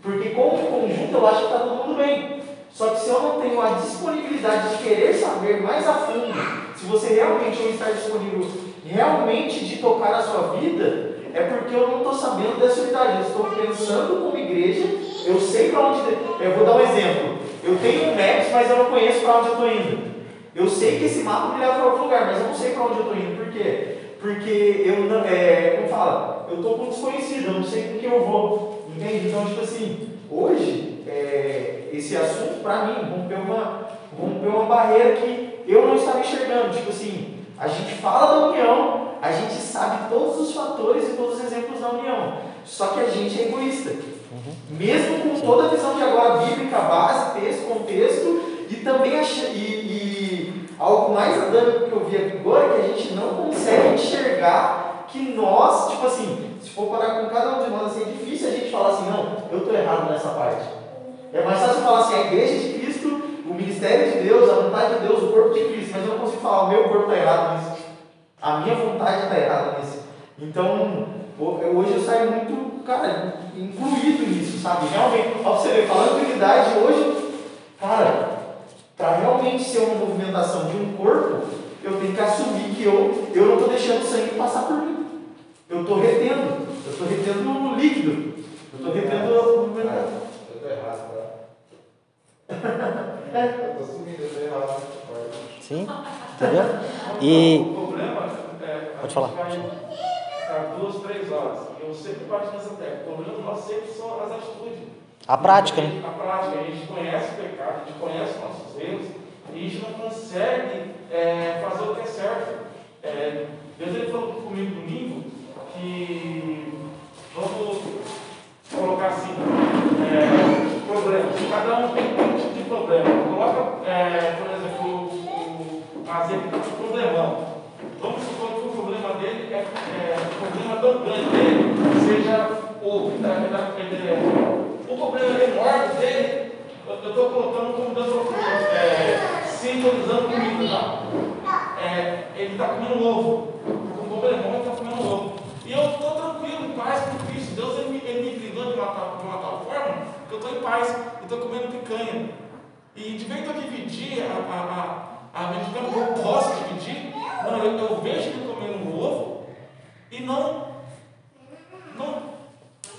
Porque como conjunto eu acho que está todo mundo bem. Só que se eu não tenho a disponibilidade de querer saber mais a fundo, se você realmente está disponível realmente de tocar a sua vida, é porque eu não estou sabendo dessa unidade. Eu estou pensando como igreja, eu sei para onde. Eu vou dar um exemplo. Eu tenho um Maps, mas eu não conheço para onde eu estou indo. Eu sei que esse mapa me leva para outro lugar, mas eu não sei para onde eu estou indo. Por quê? Porque eu não. É, como fala? Eu estou com desconhecido, eu não sei com que eu vou. Entende? Então, tipo assim, hoje, é, esse assunto, para mim, rompeu uma, rompeu uma barreira que eu não estava enxergando. Tipo assim, a gente fala da união, a gente sabe todos os fatores e todos os exemplos da união. Só que a gente é egoísta. Mesmo com toda a visão de agora bíblica, base, texto, contexto, e também e, e algo mais andando que eu vi agora é que a gente não consegue enxergar que nós, tipo assim, se for parar com cada um de nós, assim, é difícil a gente falar assim, não, eu estou errado nessa parte. É mais fácil falar assim, a igreja de Cristo, o ministério de Deus, a vontade de Deus, o corpo de Cristo, mas eu não consigo falar, o meu corpo está errado nisso. A minha vontade está errada nisso. Então, hoje eu saio muito, cara, incluído nisso, sabe? Realmente, ó, você ver, falando de unidade hoje, cara, para realmente ser uma movimentação de um corpo, eu tenho que assumir que eu, eu não estou deixando o sangue passar por mim. Eu estou retendo. Eu estou retendo o líquido. Eu estou retendo movimentação. Eu tô errado, tá? *laughs* Eu tô sumindo, eu tô errado. Sim? Entendeu? E. Pode falar. A vai ficar duas, três horas. Eu sempre bato nessa tecla. O problema nosso sempre são as atitudes. A prática, né? A prática. A gente conhece o pecado, a gente conhece nossos erros e a gente não consegue é, fazer o que é certo. É, Deus ele falou comigo domingo que vamos colocar assim, é, problemas. Cada um tem um tipo de problema. Coloca, é, por exemplo, o, o um problemão. Vamos supor que o problema dele o problema tão grande dele seja o, é, é, o problema enorme dele. Eu estou colocando como dando é, simbolizando comigo, tá? É, ele está comendo ovo. O problemão está comendo ovo. E eu estou tranquilo, em paz com Cristo. Deus ele ele me brindou de uma, tal- de uma tal forma que eu estou em paz. Eu estou comendo picanha. E de vez em eu dividir a, a, a, a medicina que eu posso dividir, não, eu, eu vejo ele comendo um ovo e não, não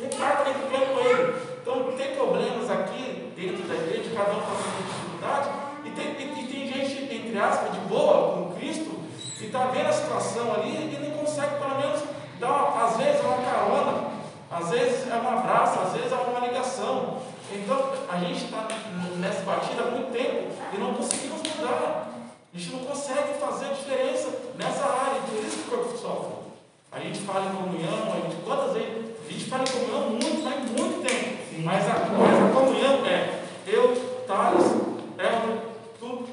reparto nem problema com ele. Então tem problemas aqui dentro da igreja, cada um passando dificuldade, e tem, e tem gente, entre aspas, de boa com Cristo, que está vendo a situação ali e não consegue pelo menos dar, uma, às vezes, uma carona, às vezes é um abraço, às vezes é uma ligação. Então a gente está nessa batida há muito tempo e não conseguimos mudar. A gente não consegue fazer a diferença nessa área, por isso que o corpo sofre. A gente fala em comunhão, a gente, quantas vezes, a gente fala em comunhão muito, faz muito tempo. Mas a, mas a comunhão é eu, Thales, Elmer, tu,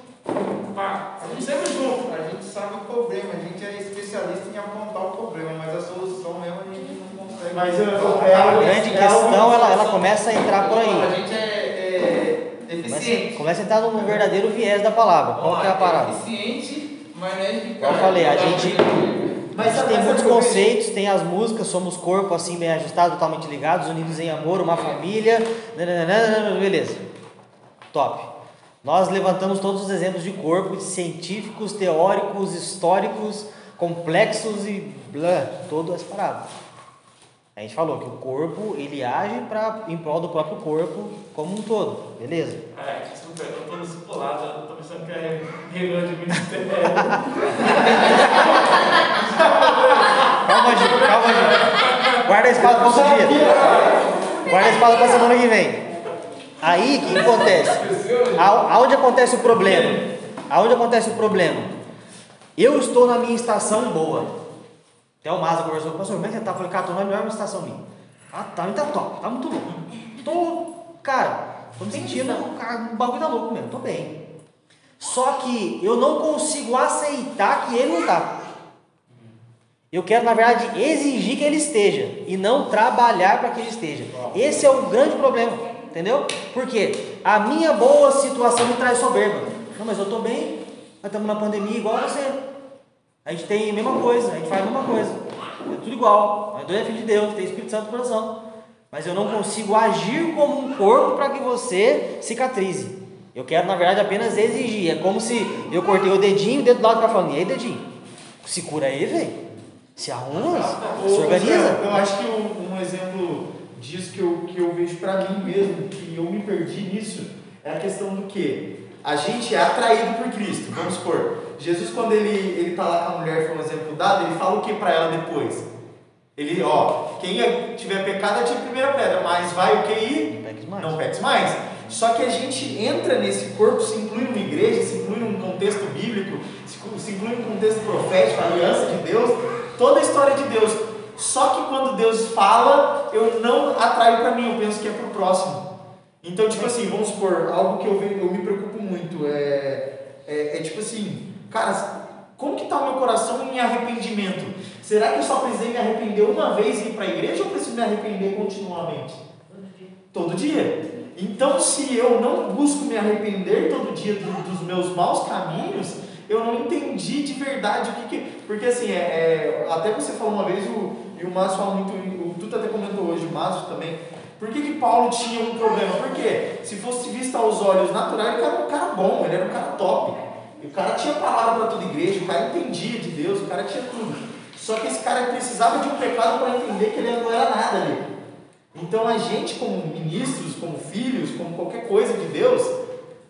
pá. A gente sempre junto. A gente sabe o problema, a gente é especialista em apontar o problema, mas a solução mesmo a gente não consegue. Mas eu- Então, é A algo- grande é questão, ela, ela começa a entrar por A aí. gente é, é Começa, eficiente. começa a entrar no verdadeiro viés da palavra. Qual que é a parada? Eficiente, mas não é eficaz. Como eu falei, a gente, Mas a gente tem muitos conceitos, tem as músicas, somos corpo assim bem ajustado, totalmente ligados, unidos em amor, uma família, nananana, beleza. Top. Nós levantamos todos os exemplos de corpo, científicos, teóricos, históricos, complexos e blá, todas as paradas. A gente falou que o corpo, ele age pra, em prol do próprio corpo como um todo, beleza? É, desculpa, eu estou nesse pulado, eu estou pensando que é reunião de ministério. Calma, Gil, calma, Gil. Guarda a espada para outro dia. Guarda a espada para semana que vem. Aí, o que acontece? Aonde acontece o problema? Aonde acontece o problema? Eu estou na minha estação boa. Até o Maza conversou com o pastor, como é que você tá? Eu falei, cara, tô na melhor estação minha. Ah, tá, tá top, tá muito bom. Tô, cara, tô me sentindo, cara, o bagulho tá louco mesmo, tô bem. Só que eu não consigo aceitar que ele não tá. Eu quero, na verdade, exigir que ele esteja e não trabalhar para que ele esteja. Esse é o grande problema, entendeu? Porque a minha boa situação me traz soberba. Não, mas eu estou bem, nós estamos na pandemia igual você. A gente tem a mesma coisa, a gente faz a mesma coisa. É tudo igual. Nós dois é filho de Deus, tem Espírito Santo no coração. Mas eu não consigo agir como um corpo para que você cicatrize. Eu quero, na verdade, apenas exigir. É como se eu cortei o dedinho, o dedo do lado para falando, e aí, dedinho? Se cura aí, velho. Se arruma, se Ô, organiza. Zé, Eu acho que um, um exemplo disso que eu, que eu vejo pra mim mesmo, que eu me perdi nisso, é a questão do que? A gente é atraído por Cristo. Vamos supor, Jesus, quando ele, ele tá lá com a mulher, foi um exemplo dado, ele fala o que pra ela depois? Ele, ó, quem é- tiver pecado atire a primeira pedra, mas vai o que ir? Não peques mais. Só que a gente entra nesse corpo, se inclui numa igreja, se inclui num contexto bíblico, se inclui- num contexto profético, aliança de Deus, toda a história de Deus. Só que quando Deus fala, eu não atraio para mim, eu penso que é pro próximo. Então, tipo assim, vamos supor, algo que eu, eu me preocupo muito é, é, é tipo assim, cara, como que tá o meu coração em arrependimento? Será que eu só precisei me arrepender uma vez e ir para a igreja ou preciso me arrepender continuamente? Todo dia. Então, se eu não busco me arrepender todo dia do- dos meus maus caminhos, eu não entendi de verdade o que que. Porque assim, é, é, até você falou uma vez, o, e o Márcio fala muito, o Tuta até comentou hoje, o Márcio também. Por que, que Paulo tinha um problema? Porque se fosse visto aos olhos naturais, ele era um cara bom, ele era um cara top. E o cara tinha palavra para toda igreja, o cara entendia de Deus, o cara tinha tudo. Só que esse cara precisava de um pecado para entender que ele não era nada ali. Então a gente, como ministros, como filhos, como qualquer coisa de Deus,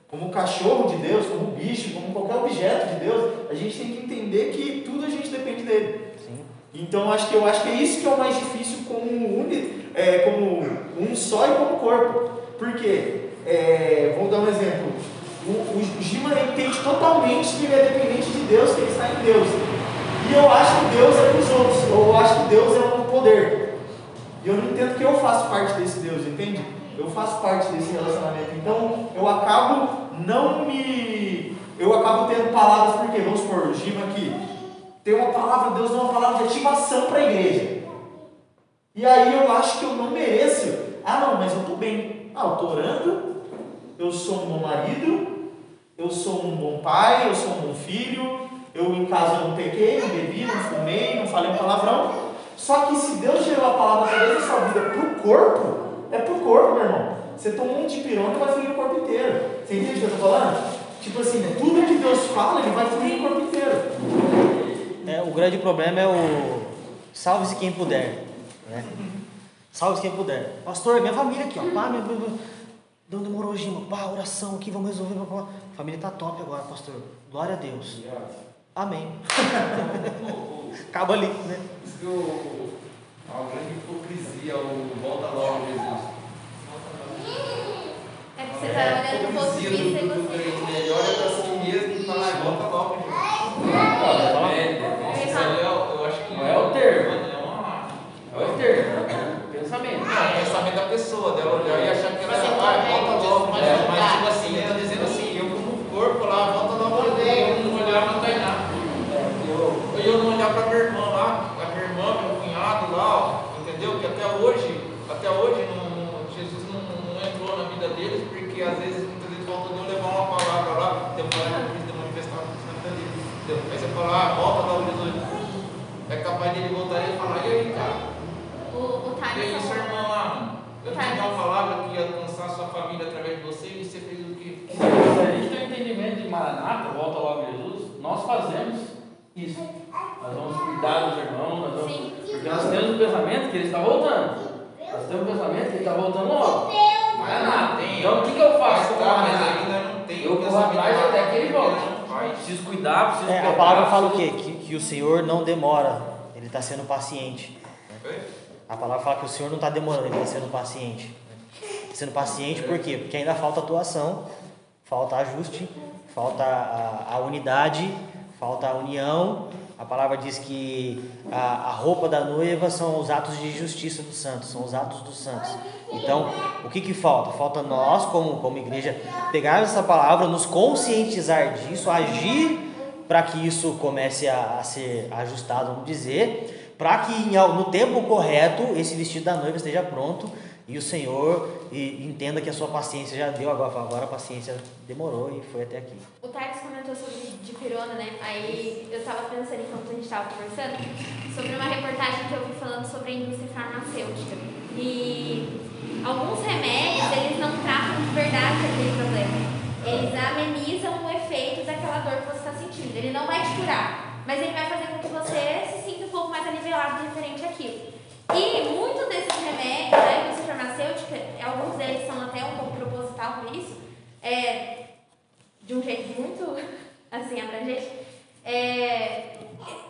como cachorro de Deus, como bicho, como qualquer objeto de Deus, a gente tem que entender que tudo a gente depende dele. Sim. Então acho que eu acho que é isso que é o mais difícil como, uni, é, como um só e como corpo. Por quê? É, vou dar um exemplo. O, o, Gima entende totalmente que ele é dependente de Deus, que ele está em Deus. E eu acho que Deus é para os outros, ou eu acho que Deus é um poder. E eu não entendo que eu faço parte desse Deus, entende? Eu faço parte desse relacionamento. Então eu acabo não me. Eu acabo tendo palavras, porque vamos supor, o Gima aqui. Tem uma palavra, Deus dá uma palavra de ativação para a igreja. E aí eu acho que eu não mereço. Ah não, mas eu estou bem. Ah, eu estou orando, eu sou um bom marido, eu sou um bom pai, eu sou um bom filho, eu em casa não pequei, não bebi, não fumei, não falei um palavrão. Só que se Deus gerou a palavra através da sua vida para o corpo, é para o corpo, meu irmão. Você toma um de pirona e vai fluir o corpo inteiro. Você entende o que eu estou falando? Tipo assim, né? tudo que Deus fala, ele vai fluir o corpo inteiro. É, o grande problema é o salve-se quem puder. Né? Salve-se quem puder. Pastor, minha família aqui, ó. Pá, minha, minha, não demorou hoje, mano. Pá, oração aqui, vamos resolver. Pá. A família tá top agora, pastor. Glória a Deus. Amém. *laughs* Acaba ali, né? Diz que o, a grande hipocrisia, o volta logo Jesus. É que você tá olhando pro vista e você. né? Ele olha pra si mesmo e fala, "Ah, volta logo Jesus. Isso eu, acho que Não é o termo. É uma- É o termo, o pensamento. Não, o pensamento da pessoa, dela olhar e achar que ela Você ah, consegue volta logo, desmachucar. é, mas tipo assim, ele tá dizendo assim, eu como corpo lá, volta logo, eu não olhar pra Tainá. Eu, eu não olhar pra minha irmã lá, a minha irmã, meu cunhado lá, ó, entendeu? Que até hoje, até hoje não, não- Jesus não, não entrou na vida deles, porque às vezes, muitas vezes falta Deus levar uma palavra lá, demora de manifestar na vida deles. entendeu? Aí você fala, ah, volta lá, Jesus. É capaz dele voltar e falar, e aí, cara? O, o E aí, Thales sua falou- irmã lá, mano? Eu Tá. tinha uma palavra que ia alcançar sua família através de você e você fez o quê? Se a gente tem o entendimento de Maranata, volta logo Jesus, nós fazemos isso. Nós vamos cuidar dos irmãos, nós vamos, porque nós temos o pensamento que ele está voltando. Nós temos o pensamento que ele está voltando logo. Maranata. Então o que, que eu faço com Tá, mas Maranata? ainda não tem Eu corro atrás até que ele volte. não faz. Preciso cuidar, preciso É, a palavra fala o quê? Que, que o Senhor não demora, ele está sendo paciente. A palavra fala que o Senhor não está demorando, ele está sendo paciente. né? Sendo paciente por quê? Porque ainda falta atuação, falta ajuste, falta a, a unidade, falta a união. A palavra diz que a, a roupa da noiva são os atos de justiça dos santos, são os atos dos santos. Então, o que, que falta? Falta nós, como, como igreja, pegar essa palavra, nos conscientizar disso, agir para que isso comece a, a ser ajustado, vamos dizer, para que no tempo correto esse vestido da noiva esteja pronto e o Senhor e- entenda que a sua paciência já deu, agora, agora a paciência demorou e foi até aqui. O Tardes comentou sobre de pirona, né? Aí eu tava pensando enquanto a gente tava conversando sobre uma reportagem que eu vi falando sobre a indústria farmacêutica. E alguns remédios, eles não tratam de verdade aquele problema. Eles amenizam o efeito daquela dor que você está sentindo. Ele não vai te curar, mas ele vai fazer com que você se sinta um pouco mais aliviado referente àquilo. E muitos desses remédios da indústria farmacêutica, alguns deles são até um pouco proposital por isso, é, de um jeito muito *laughs* assim abrangente, é,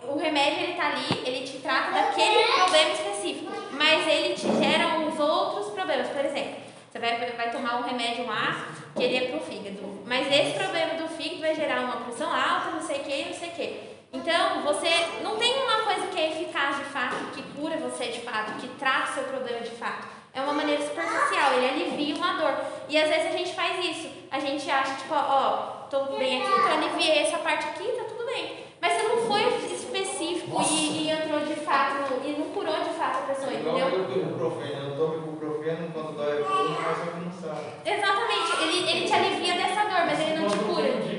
o remédio ele tá ali, ele te trata daquele problema específico, mas ele te gera uns outros problemas. Por exemplo, você vai, vai tomar um remédio lá que ele é pro fígado, mas esse problema do fígado vai gerar uma pressão alta, não sei o que, não sei o que. Então, você não tem uma coisa que é eficaz de fato, que cura você de fato, que trata o seu problema de fato. É uma maneira superficial, ele alivia uma dor. E às vezes a gente faz isso. A gente acha, tipo, ó, tô bem aqui, então aliviei essa parte aqui, tá tudo bem. Mas você não foi específico e, e entrou de fato, e não curou de fato a pessoa, entendeu? eu do ibuprofeno, eu tomo ibuprofeno quando dói a coluna, mas só que não sabe. Exatamente, ele, ele te alivia dessa dor, mas ele não te cura.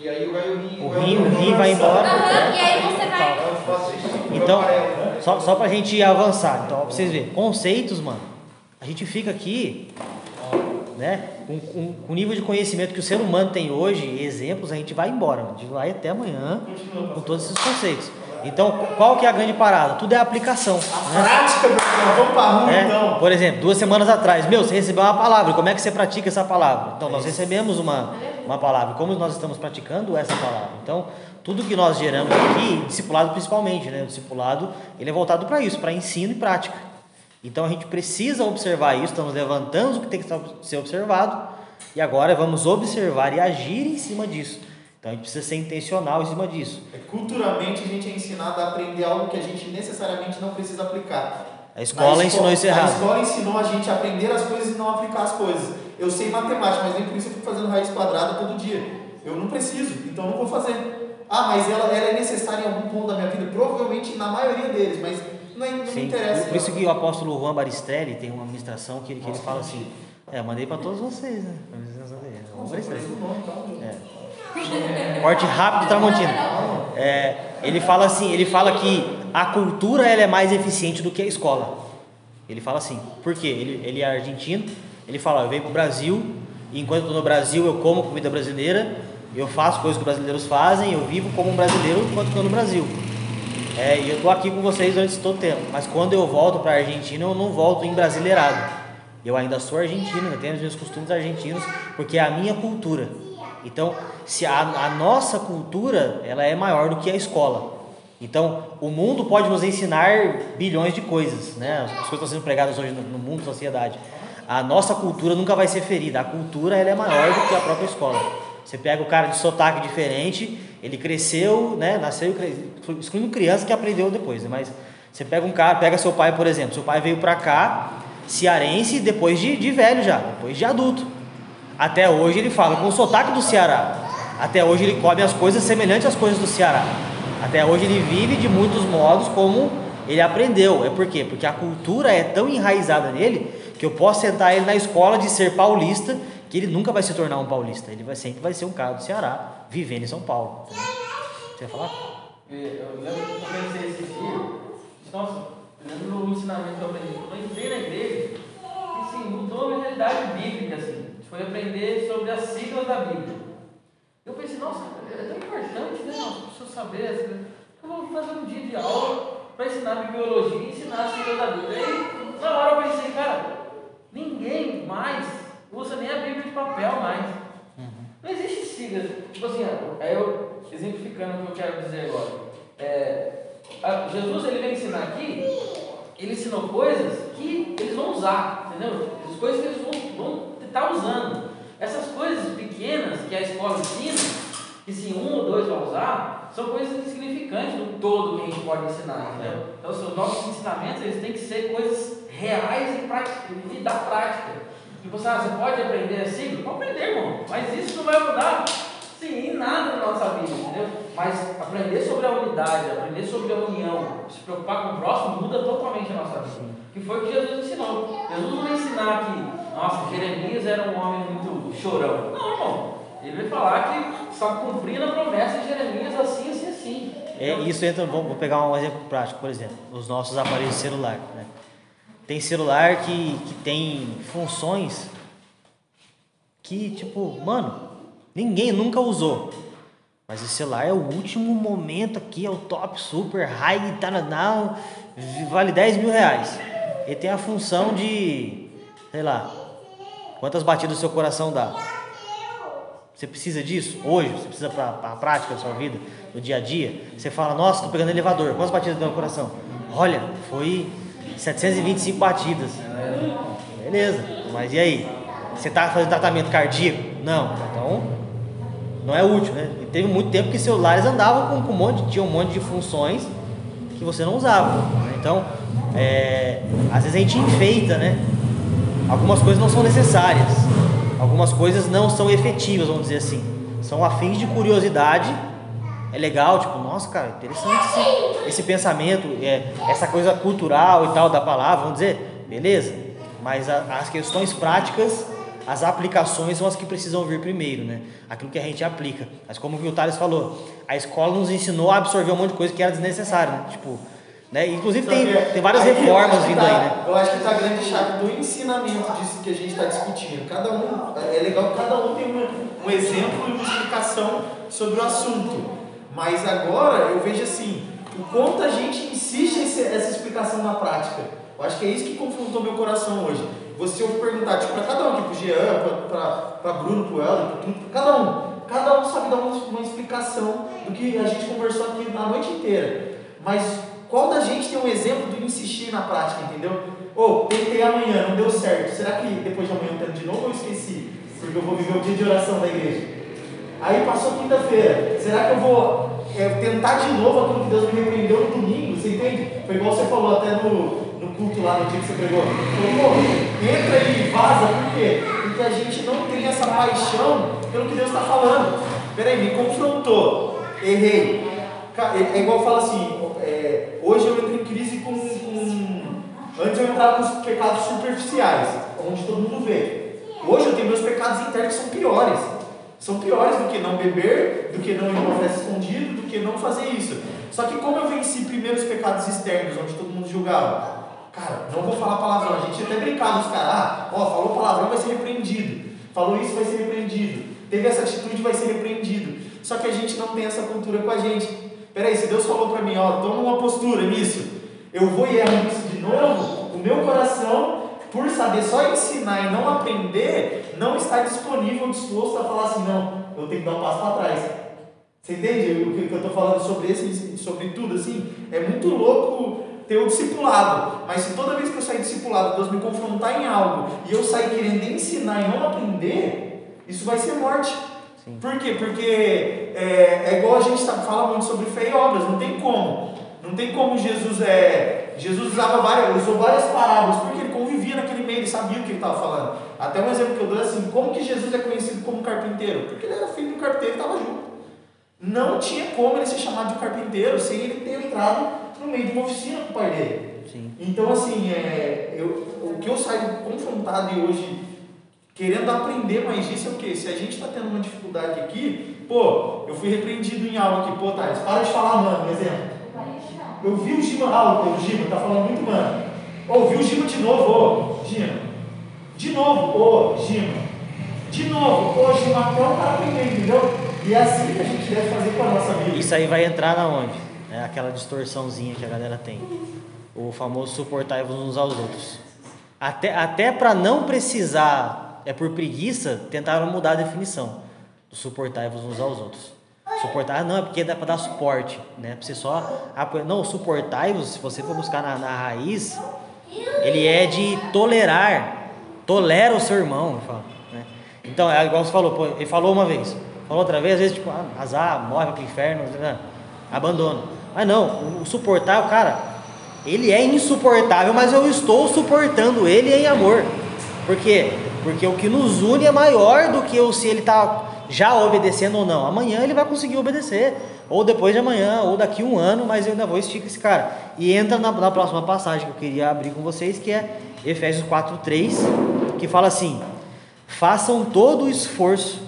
E o rim. O rim vai embora. Aham, e aí você vai. Eu faço isso com Então, né? só, só pra gente avançar, então, ó, pra vocês verem, conceitos, mano, a gente fica aqui, né, com, com, com o nível de conhecimento que o ser humano tem hoje, exemplos, a gente vai embora, mano, a gente vai até amanhã com todos esses conceitos. Então, qual que é a grande parada? Tudo é aplicação, né? Prática, meu vamos pra rua É, então. Por exemplo, duas semanas atrás, meu, você recebeu uma palavra, como é que você pratica essa palavra? Então, nós recebemos uma, uma palavra, como nós estamos praticando essa palavra? Então, tudo que nós geramos aqui, discipulado principalmente, né? O discipulado, ele é voltado para isso, para ensino e prática. Então, a gente precisa observar isso, estamos levantando o que tem que ser observado, e agora vamos observar e agir em cima disso. Então, a gente precisa ser intencional em cima disso. É, Culturalmente a gente é ensinado a aprender algo que a gente necessariamente não precisa aplicar. A escola Na ensinou isso errado. A escola ensinou a gente a aprender as coisas e não aplicar as coisas. Eu sei matemática, mas nem por isso eu fico fazendo raiz quadrada todo dia. Eu não preciso, então não vou fazer. Ah, mas ela, ela é necessária em algum ponto da minha vida? Provavelmente na maioria deles, mas não, é- não me Sim, interessa. por isso que o apóstolo Juan Baristrelli tem uma ministração que ele, que ele fala assim. É, eu mandei para todos vocês, né? Juan Nossa, o então. É. Corte rápido, Tramontina. É, ele fala assim, ele fala que a cultura ela é mais eficiente do que a escola. Ele fala assim, por quê? Ele, ele é argentino Ele fala: ó, eu venho pro Brasil, e enquanto eu tô no Brasil eu como comida brasileira, eu faço coisas que os brasileiros fazem, eu vivo como um brasileiro enquanto estou no Brasil. É, e eu tô aqui com vocês durante todo o tempo. Mas quando eu volto para a Argentina, eu não volto em brasileirado. Eu ainda sou argentino, eu tenho os meus costumes argentinos, porque é a minha cultura. Então, se a, a nossa cultura ela é maior do que a escola. Então, o mundo pode nos ensinar bilhões de coisas, né? As coisas estão sendo pregadas hoje no, no mundo, sociedade. A nossa cultura nunca vai ser ferida. A cultura ela é maior do que a própria escola. Você pega o cara de sotaque diferente, ele cresceu, né? Nasceu, excluindo criança que aprendeu depois, né? mas você pega um cara, pega seu pai, por exemplo. Seu pai veio para cá, cearense, depois de, de velho já, depois de adulto. Até hoje ele fala com o sotaque do Ceará. Até hoje ele come as coisas semelhantes às coisas do Ceará. Até hoje ele vive de muitos modos como ele aprendeu. É por quê? Porque a cultura é tão enraizada nele que eu posso sentar ele na escola de ser paulista que ele nunca vai se tornar um paulista. Ele vai sempre vai ser um cara do Ceará, vivendo em São Paulo. Você ia falar? É, eu lembro que eu pensei esse dia, nossa, lembro no ensinamento que eu aprendi, eu entrei na igreja, assim, mudou a minha realidade bíblica, assim. Foi aprender sobre as siglas da Bíblia. Eu pensei, nossa, é tão importante, né? As pessoas saberem. Eu vou fazer um dia de aula para ensinar biologia e ensinar as siglas da Bíblia. Aí, na hora eu pensei, cara, ninguém mais usa nem a Bíblia de papel mais. Não existe siglas. Tipo assim, é eu exemplificando o que eu quero dizer agora. É, a, Jesus ele vem ensinar aqui, ele ensinou coisas que eles vão usar, entendeu? As coisas que eles vão, vão estar usando. Essas coisas pequenas que a escola ensina, que se um ou dois vão usar, são coisas insignificantes do todo que a gente pode ensinar, entendeu? Então, os nossos ensinamentos eles têm que ser coisas reais e, prática, e da prática. E você, ah, você pode aprender assim? Pode aprender, irmão. Mas isso não vai mudar sim, em nada na nossa vida, entendeu? Mas aprender sobre a unidade, aprender sobre a união, se preocupar com o próximo, muda totalmente a nossa vida. Que foi o que Jesus ensinou. Jesus não vai ensinar que, nossa, Jeremias era um homem muito chorão. Não, irmão. Ele vai falar que está cumprindo a promessa de Jeremias assim, assim, assim. É, isso entra, vamos pegar um exemplo prático, por exemplo, os nossos aparelhos de celular. Né? Tem celular que, que tem funções que, tipo, mano, ninguém nunca usou. Mas esse celular é o último momento aqui, é o top, super, high, tá, não, vale 10 mil reais. Ele tem a função de, sei lá, quantas batidas o seu coração dá. Você precisa disso hoje? Você precisa para a prática da sua vida, no dia a dia? Você fala, nossa, estou pegando elevador, quantas batidas deu no coração? Olha, foi 725 batidas. Beleza, mas e aí? Você está fazendo tratamento cardíaco? Não, então não é útil, né? E teve muito tempo que celulares andavam com, com um monte, tinha um monte de funções que você não usava. Então, é, às vezes a gente enfeita, né? Algumas coisas não são necessárias, algumas coisas não são efetivas, vamos dizer assim. São afins de curiosidade é legal, tipo, nossa, cara, interessante esse, esse pensamento, é, essa coisa cultural e tal da palavra, vamos dizer, beleza? Mas a, as questões práticas, as aplicações são as que precisam vir primeiro, né? Aquilo que a gente aplica. Mas como o Thales falou, a escola nos ensinou a absorver um monte de coisa que era desnecessária, né? Tipo, né? Inclusive tem, tem várias reformas vindo tá, aí, né? Eu acho que está a grande chave do ensinamento disso que a gente está discutindo. Cada um, é legal que cada um tem um, um exemplo e uma explicação sobre o assunto. Mas agora eu vejo assim, o quanto a gente insiste essa explicação na prática. Eu acho que é isso que confrontou meu coração hoje. Você eu perguntar, tipo, para cada um pro Jean, para Bruno, pro Helder, para cada um. Cada um sabe dar uma, uma explicação do que a gente conversou aqui na noite inteira. Mas qual da gente tem um exemplo do insistir na prática, entendeu? Ou, oh, tentei amanhã, não deu certo. Será que depois de amanhã eu tento de novo ou esqueci? Porque eu vou viver o dia de oração da igreja. Aí passou quinta-feira. Será que eu vou é, tentar de novo aquilo que Deus me repreendeu no domingo? Você entende? Foi igual você falou até no, no culto lá no dia que você pregou. Falou, entra aí, vaza. Por quê? Porque a gente não tem essa paixão pelo que Deus está falando. Peraí, me confrontou. Errei. É, é igual fala assim, é, hoje eu entro em crise com, com. Antes eu entrava nos pecados superficiais, onde todo mundo vê. Hoje eu tenho meus pecados internos que são piores. São piores do que não beber, do que não ir uma festa escondido, do que não fazer isso. Só que como eu venci primeiro os pecados externos, onde todo mundo julgava, Cara, não vou falar palavrão. A gente até brincava, os caras, ah, ó, falou palavrão, vai ser repreendido. Falou isso, vai ser repreendido. Teve essa atitude, vai ser repreendido. Só que a gente não tem essa cultura com a gente. Peraí, se Deus falou para mim, ó, toma uma postura nisso, eu vou e erro nisso de novo, o meu coração, por saber só ensinar e não aprender, não está disponível, disposto a falar assim, não, eu tenho que dar um passo para trás. Você entende o que eu estou falando sobre esse, sobre tudo assim? É muito louco ter o discipulado, mas se toda vez que eu sair discipulado, Deus me confrontar em algo e eu sair querendo ensinar e não aprender, isso vai ser morte. Sim. Por quê? Porque é, é igual a gente tá, fala muito sobre fé e obras, não tem como. Não tem como Jesus é. Jesus usava várias, usou várias parábolas, porque ele convivia naquele meio, ele sabia o que ele estava falando. Até um exemplo que eu dou é assim, como que Jesus é conhecido como carpinteiro? Porque ele era filho do carpinteiro e estava junto. Não tinha como ele ser chamado de carpinteiro sem ele ter entrado no meio de uma oficina com o pai dele. Sim. Então, assim, é, eu, o que eu saio confrontado e hoje querendo aprender mais disso é o quê? Se a gente está tendo uma dificuldade aqui, pô, eu fui repreendido em algo aqui, pô, Thais, para de falar mano, exemplo. Eu vi o Gima, ah, o Gima tá falando muito mano. Ou vi o Gima de novo, ô, Gima. De novo, ô, Gima. De novo, ô, Gima, até o cara aprender, entendeu? E é assim que a gente deve fazer com a nossa vida. Isso aí vai entrar na onde? É aquela distorçãozinha que a galera tem. O famoso suportar-vos uns aos outros. Até, até para não precisar, é por preguiça, tentaram mudar a definição do suportar-vos uns aos outros. Suportar, não, é porque dá para dar suporte, né? Pra você só. Não, suportar-vos, se você for buscar na, na raiz, ele é de tolerar. Tolera o seu irmão, eu falo, né? Então, é igual você falou, ele falou uma vez, falou outra vez, às vezes, tipo, ah, azar, morre para o inferno, né? abandono. Mas não, o suportar, o cara, ele é insuportável, mas eu estou suportando ele em amor. Por quê? Porque o que nos une é maior do que o se ele está já obedecendo ou não. Amanhã ele vai conseguir obedecer, ou depois de amanhã, ou daqui um ano, mas eu ainda vou esticar esse cara. E entra na, na próxima passagem que eu queria abrir com vocês, que é Efésios 4:3, que fala assim: façam todo o esforço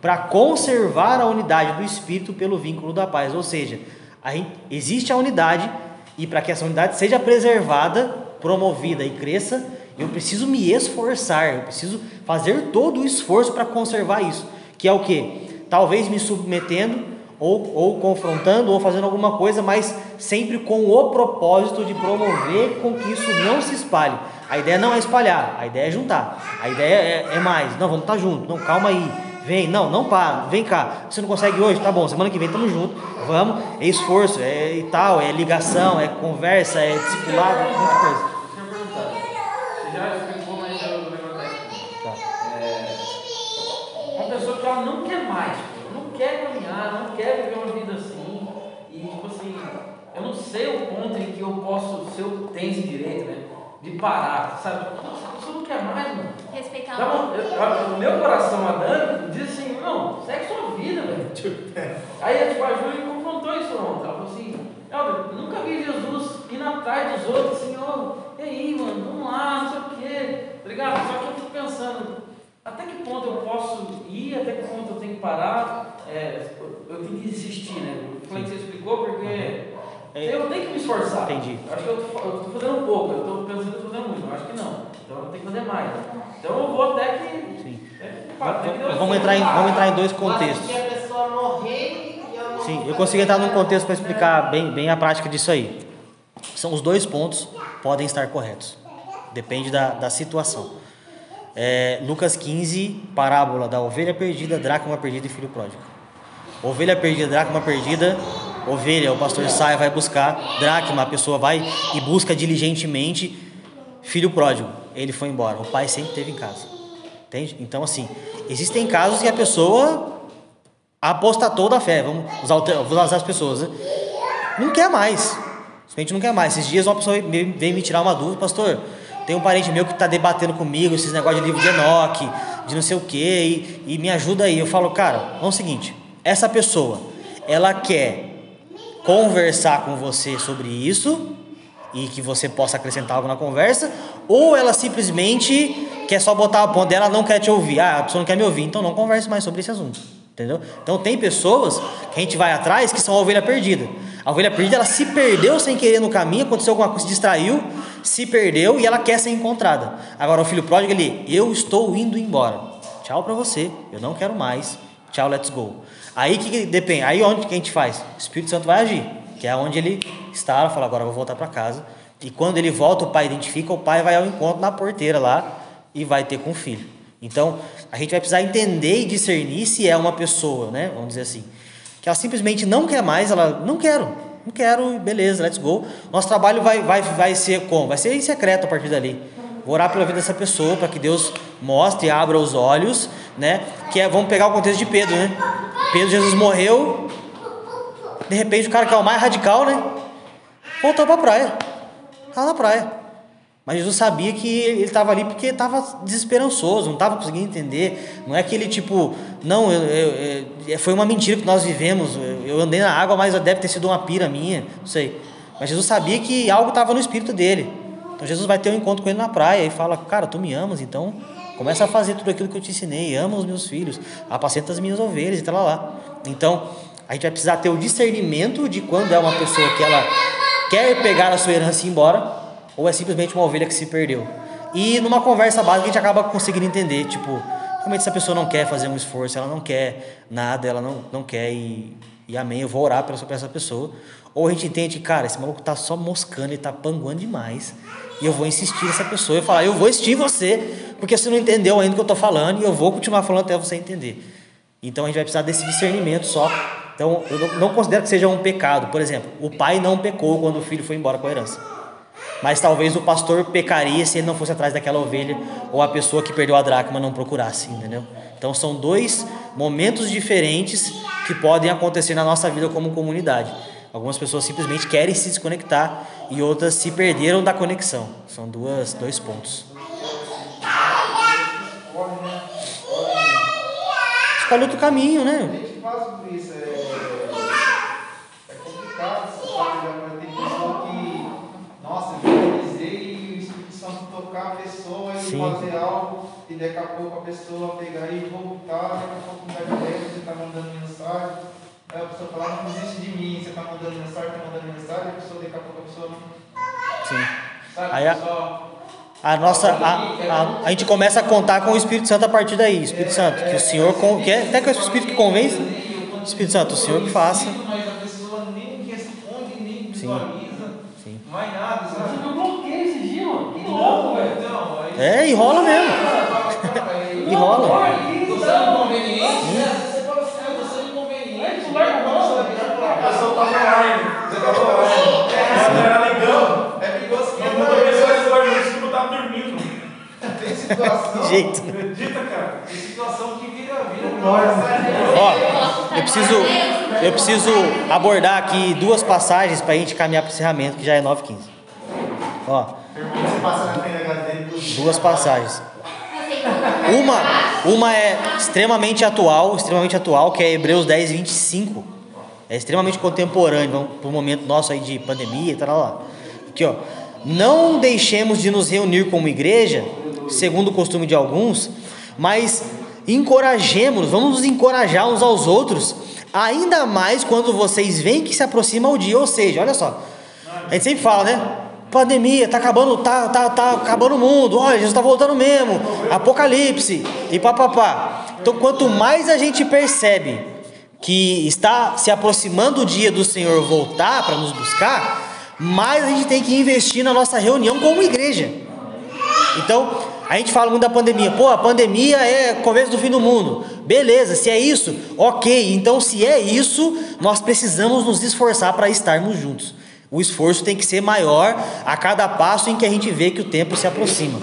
para conservar a unidade do espírito pelo vínculo da paz. Ou seja, a, existe a unidade e para que essa unidade seja preservada, promovida e cresça, eu preciso me esforçar, eu preciso fazer todo o esforço para conservar isso, que é o que? Talvez me submetendo ou, ou confrontando ou fazendo alguma coisa, mas sempre com o propósito de promover com que isso não se espalhe. A ideia não é espalhar, a ideia é juntar, a ideia é, é mais, não, vamos estar juntos, não, calma aí, Vem, não, não para, vem cá. Você não consegue hoje? Tá bom, semana que vem tamo junto. Vamos, é esforço, é e tal, é ligação, é conversa, é discipulado, muita coisa. Ela não quer mais, não quer caminhar, não quer viver uma vida assim. E tipo assim, eu não sei o ponto em que eu posso, se eu tenho esse direito, né? De parar, sabe? Nossa, a pessoa não quer mais, mano. Respeitar Dá o uma- eu- eu- O meu coração adando diz assim, não, segue sua vida, velho. *laughs* Aí tipo, a Júlia me confrontou isso ontem. Ela falou assim, eu nunca vi Jesus indo atrás dos outros, assim, ó, e aí, mano, vamos lá, não sei o quê. Tá ligado? Só que eu fico pensando, até que ponto eu posso ir, até que ponto eu tenho que parar, é, eu tenho que desistir, né? Falei que você explicou porque É. eu tenho que me esforçar. Entendi. Eu acho que eu tô fazendo pouco, eu tô pensando que eu tô fazendo muito, eu acho que não. Então eu tenho que fazer mais. Então eu vou até que. Sim. É, até que Deus- Vamos entrar em, vamos entrar em dois contextos. acho que a pessoa morrer e eu não Sim, eu consigo entrar num contexto para explicar bem, bem a prática disso aí. São os dois pontos podem estar corretos. Depende da, da situação. É, Lucas 15, parábola da ovelha perdida, dracma perdida e filho pródigo. Ovelha perdida, dracma perdida. Ovelha, o pastor sai, vai buscar. Dracma, a pessoa vai e busca diligentemente. Filho pródigo, ele foi embora. O pai sempre esteve em casa. Entende? Então, assim, existem casos que a pessoa apostatou da fé. Vamos usar, vou usar as pessoas, né? Não quer mais. Simplesmente não quer mais. Esses dias uma pessoa veio me tirar uma dúvida, pastor. Tem um parente meu que está debatendo comigo esses negócios de livro de Enoque, de não sei o quê, e, e me ajuda aí. Eu falo, cara, é o seguinte: essa pessoa, ela quer conversar com você sobre isso e que você possa acrescentar algo na conversa, ou ela simplesmente quer só botar a ponta dela, não quer te ouvir. Ah, a pessoa não quer me ouvir, então não converse mais sobre esse assunto. Entendeu? Então tem pessoas que a gente vai atrás que são a ovelha perdida. A ovelha perdida ela se perdeu sem querer no caminho, aconteceu alguma coisa, se distraiu, se perdeu e ela quer ser encontrada. Agora o filho pródigo ele, eu estou indo embora. Tchau para você, eu não quero mais. Tchau, let's go. Aí que depende, aí onde que a gente faz? O Espírito Santo vai agir, que é onde ele está, fala agora vou voltar para casa. E quando ele volta, o pai identifica, o pai vai ao encontro na porteira lá e vai ter com o filho. Então, a gente vai precisar entender e discernir se é uma pessoa, né? Vamos dizer assim, que ela simplesmente não quer mais, ela não quero, não quero, beleza, let's go. Nosso trabalho vai, vai, vai ser como? Vai ser em secreto a partir dali. Vou orar pela vida dessa pessoa para que Deus mostre e abra os olhos, né? Que é, vamos pegar o contexto de Pedro, né? Pedro, Jesus morreu, de repente o cara que é o mais radical, né? Voltou para a praia, estava na praia. Mas Jesus sabia que ele estava ali porque estava desesperançoso, não estava conseguindo entender. Não é que ele, tipo, não, eu, eu, eu, foi uma mentira que nós vivemos. Eu, andei na água, mas deve ter sido uma pira minha, não sei. Mas Jesus sabia que algo estava no espírito dele. Então Jesus vai ter um encontro com ele na praia e fala: Cara, tu me amas, então começa a fazer tudo aquilo que eu te ensinei. Ama os meus filhos, apacenta as minhas ovelhas e tal lá. Então a gente vai precisar ter o discernimento de quando é uma pessoa que ela quer pegar a sua herança e ir embora ou é simplesmente uma ovelha que se perdeu. E numa conversa básica a gente acaba conseguindo entender, tipo, realmente essa pessoa não quer fazer um esforço, ela não quer nada, ela não, não quer e, e amém, eu vou orar para essa pessoa. Ou a gente entende, cara, esse maluco tá só moscando, ele tá panguando demais. E eu vou insistir nessa pessoa. Eu falar, eu vou insistir em você, porque você não entendeu ainda o que eu estou falando, e eu vou continuar falando até você entender. Então a gente vai precisar desse discernimento só. Então eu não considero que seja um pecado. Por exemplo, o pai não pecou quando o filho foi embora com a herança. Mas talvez o pastor pecaria se ele não fosse atrás daquela ovelha ou a pessoa que perdeu a dracma não procurasse, entendeu? Então são dois momentos diferentes que podem acontecer na nossa vida como comunidade. Algumas pessoas simplesmente querem se desconectar e outras se perderam da conexão. São duas, dois pontos. Escolhe outro caminho, né? Fazer algo e daqui a pouco a pessoa pegar e voltar, daqui a pouco não vai ver, você está mandando mensagem. Aí a pessoa fala, não desiste de mim, você está mandando mensagem, está mandando mensagem, a pessoa, daqui a pouco a pessoa não. Sim. Sabe, Aí a, a nossa. A, a, a gente começa a contar com o Espírito Santo a partir daí. Espírito Santo, que o Senhor. Que é, até que é o Espírito que convence. Espírito Santo, o Senhor que faça. Mas a pessoa nem responde, nem visualiza. Sim. Mais nada, sabe? Eu bloqueei esse dia, mano. Que louco, velho. Então, aí É, enrola mesmo. *laughs* Enrola. Você é. Jeito. Acredita, cara? Tem situação que vira, vira. Ó, eu preciso, eu preciso abordar aqui duas passagens para a gente caminhar para o encerramento, que já é 9h15. Ó, Duas passagens. Uma, uma é extremamente atual, extremamente atual, que é Hebreus 10, 25. É extremamente contemporâneo, para o momento nosso aí de pandemia e tal lá. Aqui, ó. Não deixemos de nos reunir como igreja, segundo o costume de alguns, mas encorajemos, vamos nos encorajar uns aos outros, ainda mais quando vocês veem que se aproxima o dia. Ou seja, olha só, a gente sempre fala, né? Pandemia, tá acabando, tá, tá, tá acabando o mundo, olha, Jesus está voltando mesmo, apocalipse e papapá. Então, quanto mais a gente percebe que está se aproximando o dia do Senhor voltar para nos buscar, mais a gente tem que investir na nossa reunião como igreja. Então, a gente fala muito da pandemia. Pô, a pandemia é começo do fim do mundo. Beleza, se é isso, ok. Então, se é isso, nós precisamos nos esforçar para estarmos juntos. O esforço tem que ser maior a cada passo em que a gente vê que o tempo se aproxima.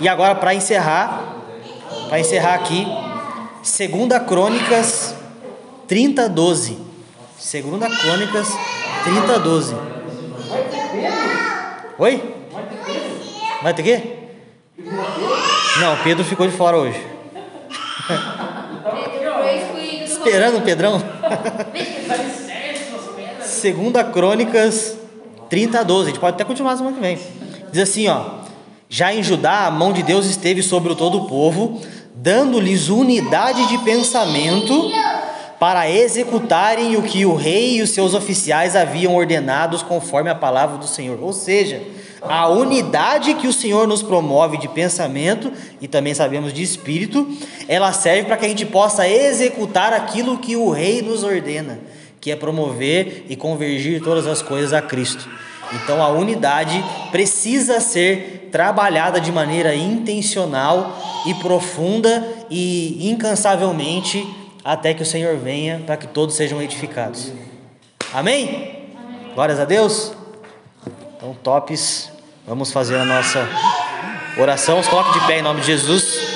E agora, para encerrar, para encerrar aqui, 2 Crônicas 30, 12. 2 Crônicas 30, 12. Oi? Vai ter quê? Não, Pedro ficou de fora hoje. Esperando o Pedrão. *laughs* Segunda Crônicas 30 a 12. A gente pode até continuar semana que vem. Diz assim, ó. Já em Judá, a mão de Deus esteve sobre todo o povo, dando-lhes unidade de pensamento para executarem o que o rei e os seus oficiais haviam ordenados conforme a palavra do Senhor. Ou seja, a unidade que o Senhor nos promove de pensamento e também sabemos de espírito, ela serve para que a gente possa executar aquilo que o Rei nos ordena, que é promover e convergir todas as coisas a Cristo. Então a unidade precisa ser trabalhada de maneira intencional e profunda e incansavelmente até que o Senhor venha para que todos sejam edificados. Amém? Glórias a Deus. Então, tops, vamos fazer a nossa oração. Se coloque de pé em nome de Jesus.